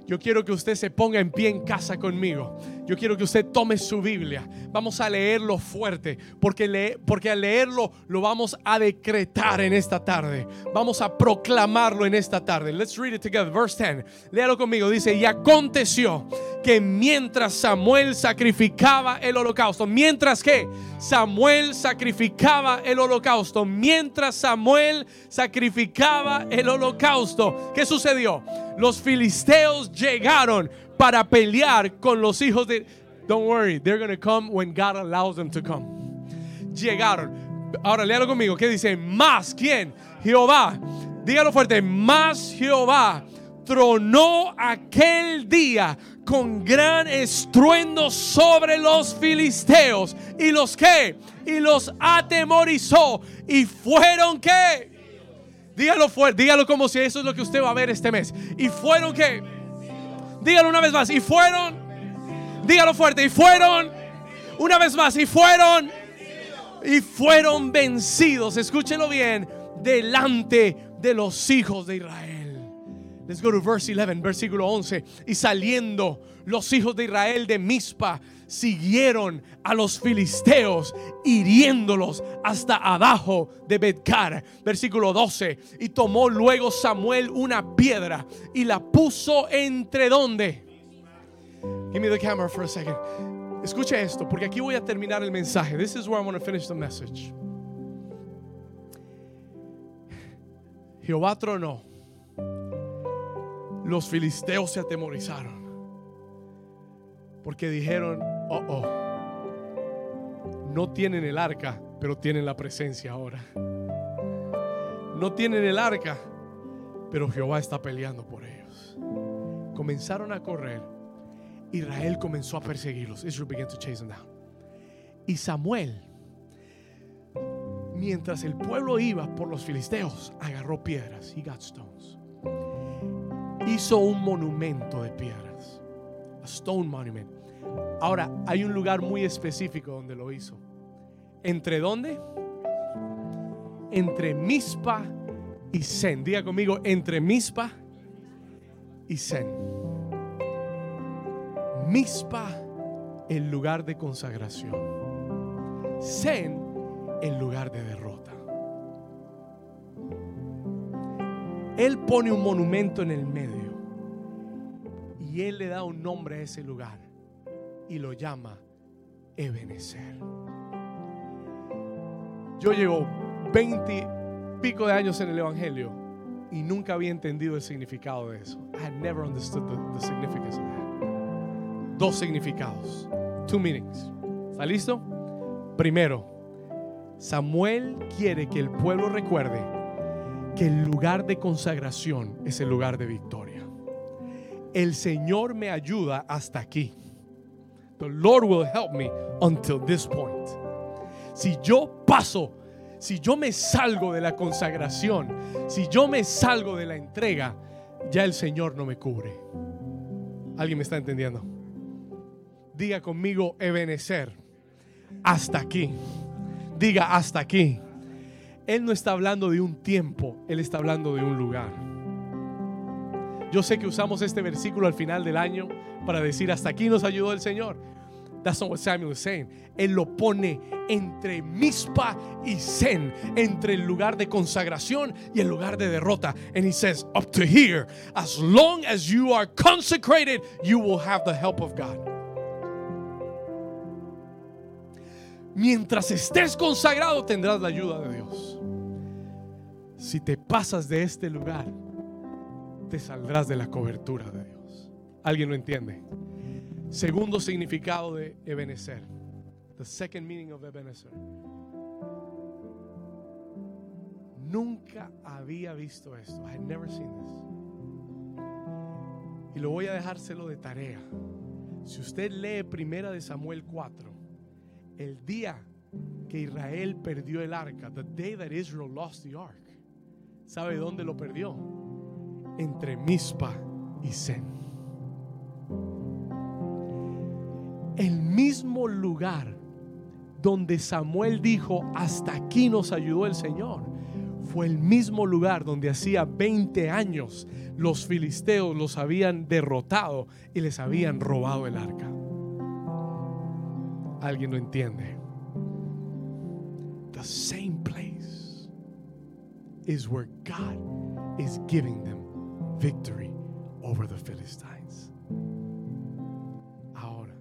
Yo quiero que usted se ponga en pie en casa conmigo. Yo quiero que usted tome su Biblia. Vamos a leerlo fuerte, porque, porque al leerlo lo vamos a decretar en esta tarde. Vamos a proclamarlo en esta tarde. Let's read it together. Verse 10. Léalo conmigo. Dice, y aconteció que mientras Samuel sacrificaba el holocausto, mientras que Samuel sacrificaba el holocausto, mientras Samuel sacrificaba el holocausto, ¿qué sucedió? Los filisteos llegaron para pelear con los hijos de... Don't worry, they're going to come when God allows them to come. Llegaron. Ahora léalo conmigo. ¿Qué dice? Más, ¿quién? Jehová. Dígalo fuerte. Más Jehová tronó aquel día con gran estruendo sobre los filisteos. ¿Y los qué? Y los atemorizó. ¿Y fueron qué? Dígalo fuerte, dígalo como si eso es lo que usted va a ver este mes. ¿Y fueron qué? Dígalo una vez más. Y fueron. Dígalo fuerte. Y fueron. Una vez más. Y fueron. Y fueron vencidos. Escúchelo bien. Delante de los hijos de Israel. Let's go to verse 11, versículo 11. Y saliendo los hijos de Israel de Mizpa, siguieron a los filisteos, hiriéndolos hasta abajo de Bedcar. Versículo 12. Y tomó luego Samuel una piedra y la puso entre donde. Give me the camera for a second. Escuche esto, porque aquí voy a terminar el mensaje. This is where I want to finish the message. Jehová tronó los filisteos se atemorizaron. Porque dijeron, oh, oh, no tienen el arca, pero tienen la presencia ahora. No tienen el arca, pero Jehová está peleando por ellos. Comenzaron a correr. Israel comenzó a perseguirlos. Israel began to chase them down. Y Samuel, mientras el pueblo iba por los filisteos, agarró piedras. He got stones hizo un monumento de piedras. A stone monument. Ahora, hay un lugar muy específico donde lo hizo. ¿Entre dónde? Entre Mispa y Zen. Diga conmigo, entre Mispa y Zen. Mispa, el lugar de consagración. Zen, el lugar de derrota. Él pone un monumento en el medio y Él le da un nombre a ese lugar y lo llama Ebenezer. Yo llevo 20 pico de años en el Evangelio y nunca había entendido el significado de eso. I had never understood the, significance of that. Dos significados, two meanings. ¿Está listo? Primero, Samuel quiere que el pueblo recuerde que el lugar de consagración es el lugar de victoria. El Señor me ayuda hasta aquí. The Lord will help me until this point. Si yo paso, si yo me salgo de la consagración, si yo me salgo de la entrega, ya el Señor no me cubre. ¿Alguien me está entendiendo? Diga conmigo, Ebenecer, hasta aquí. Diga hasta aquí. Él no está hablando de un tiempo, Él está hablando de un lugar. Yo sé que usamos este versículo al final del año para decir hasta aquí nos ayudó el Señor. That's not what Samuel is saying. Él lo pone entre Mispa y Zen, entre el lugar de consagración y el lugar de derrota. And he says, up to here, as long as you are consecrated, you will have the help of God. Mientras estés consagrado, tendrás la ayuda de Dios. Si te pasas de este lugar, te saldrás de la cobertura de Dios. ¿Alguien lo entiende? Segundo significado de Ebenezer. The second meaning of Ebenezer. Nunca había visto esto. I had never seen this. Y lo voy a dejárselo de tarea. Si usted lee Primera de Samuel 4, el día que Israel perdió el arca, the day that Israel lost the ark, ¿Sabe dónde lo perdió? Entre Mispa y Zen. El mismo lugar donde Samuel dijo, hasta aquí nos ayudó el Señor, fue el mismo lugar donde hacía 20 años los filisteos los habían derrotado y les habían robado el arca. ¿Alguien lo entiende? The same place is where God is giving them victory over the Philistines. Ahora,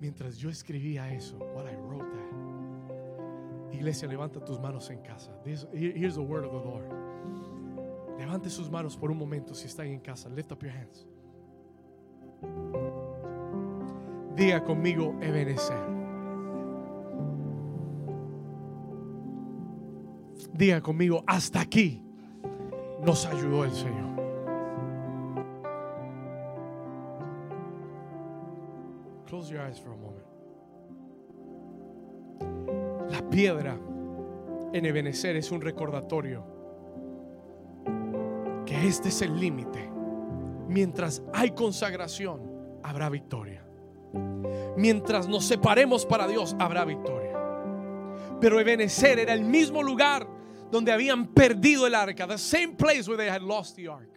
mientras yo escribía eso, while I wrote that, iglesia, levanta tus manos en casa. Here's the word of the Lord. Levante sus manos por un momento si están en casa. Lift up your hands. Diga conmigo, Ebenezer. Diga conmigo, hasta aquí nos ayudó el Señor. Close your eyes for a moment. La piedra en Ebenezer es un recordatorio que este es el límite. Mientras hay consagración, habrá victoria. Mientras nos separemos para Dios, habrá victoria. Pero Ebenezer era el mismo lugar donde habían perdido el arca. The same place where they had lost the ark.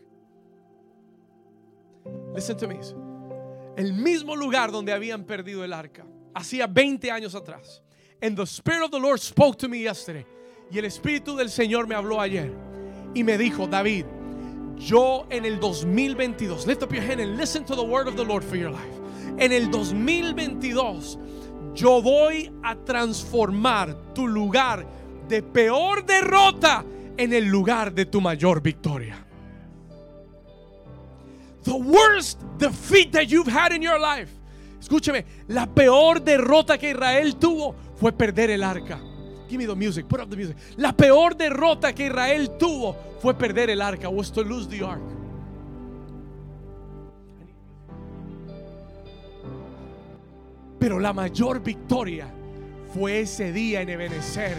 Listen to me. El mismo lugar donde habían perdido el arca. Hacía 20 años atrás. And the Spirit of the Lord spoke to me yesterday. Y el Espíritu del Señor me habló ayer. Y me dijo, David, yo en el 2022, lift up your hand and listen to the word of the Lord for your life. En el 2022, yo voy a transformar tu lugar de peor derrota en el lugar de tu mayor victoria. The worst defeat that you've had in your life. Escúcheme, la peor derrota que Israel tuvo fue perder el arca. Give me the music, put up the music. La peor derrota que Israel tuvo fue perder el arca, was to lose the ark. Pero la mayor victoria fue ese día en Ebenezer,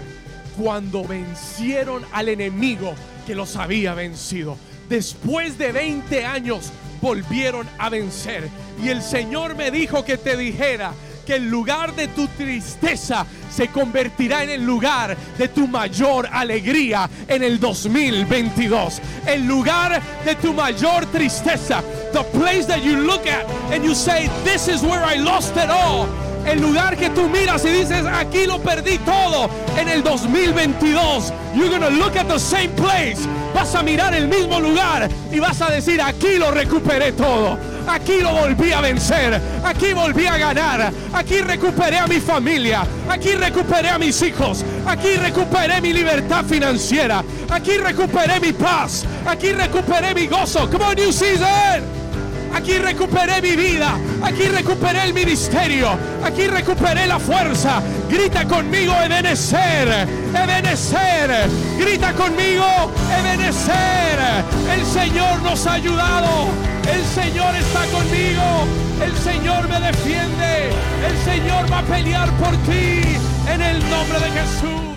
cuando vencieron al enemigo que los había vencido. Después de 20 años volvieron a vencer. Y el Señor me dijo que te dijera que el lugar de tu tristeza se convertirá en el lugar de tu mayor alegría en el 2022. El lugar de tu mayor tristeza. The place that you look at and you say, this is where I lost it all. El lugar que tú miras y dices, aquí lo perdí todo. En el 2022, you're gonna look at the same place. Vas a mirar el mismo lugar y vas a decir, aquí lo recuperé todo. Aquí lo volví a vencer. Aquí volví a ganar. Aquí recuperé a mi familia. Aquí recuperé a mis hijos. Aquí recuperé mi libertad financiera. Aquí recuperé mi paz. Aquí recuperé mi gozo. Come on, new season. Aquí recuperé mi vida. Aquí recuperé el ministerio. Aquí recuperé la fuerza. Grita conmigo, Ebenezer. Ebenezer. Grita conmigo, Ebenezer. El Señor nos ha ayudado. El Señor está conmigo. El Señor me defiende. El Señor va a pelear por ti. En el nombre de Jesús.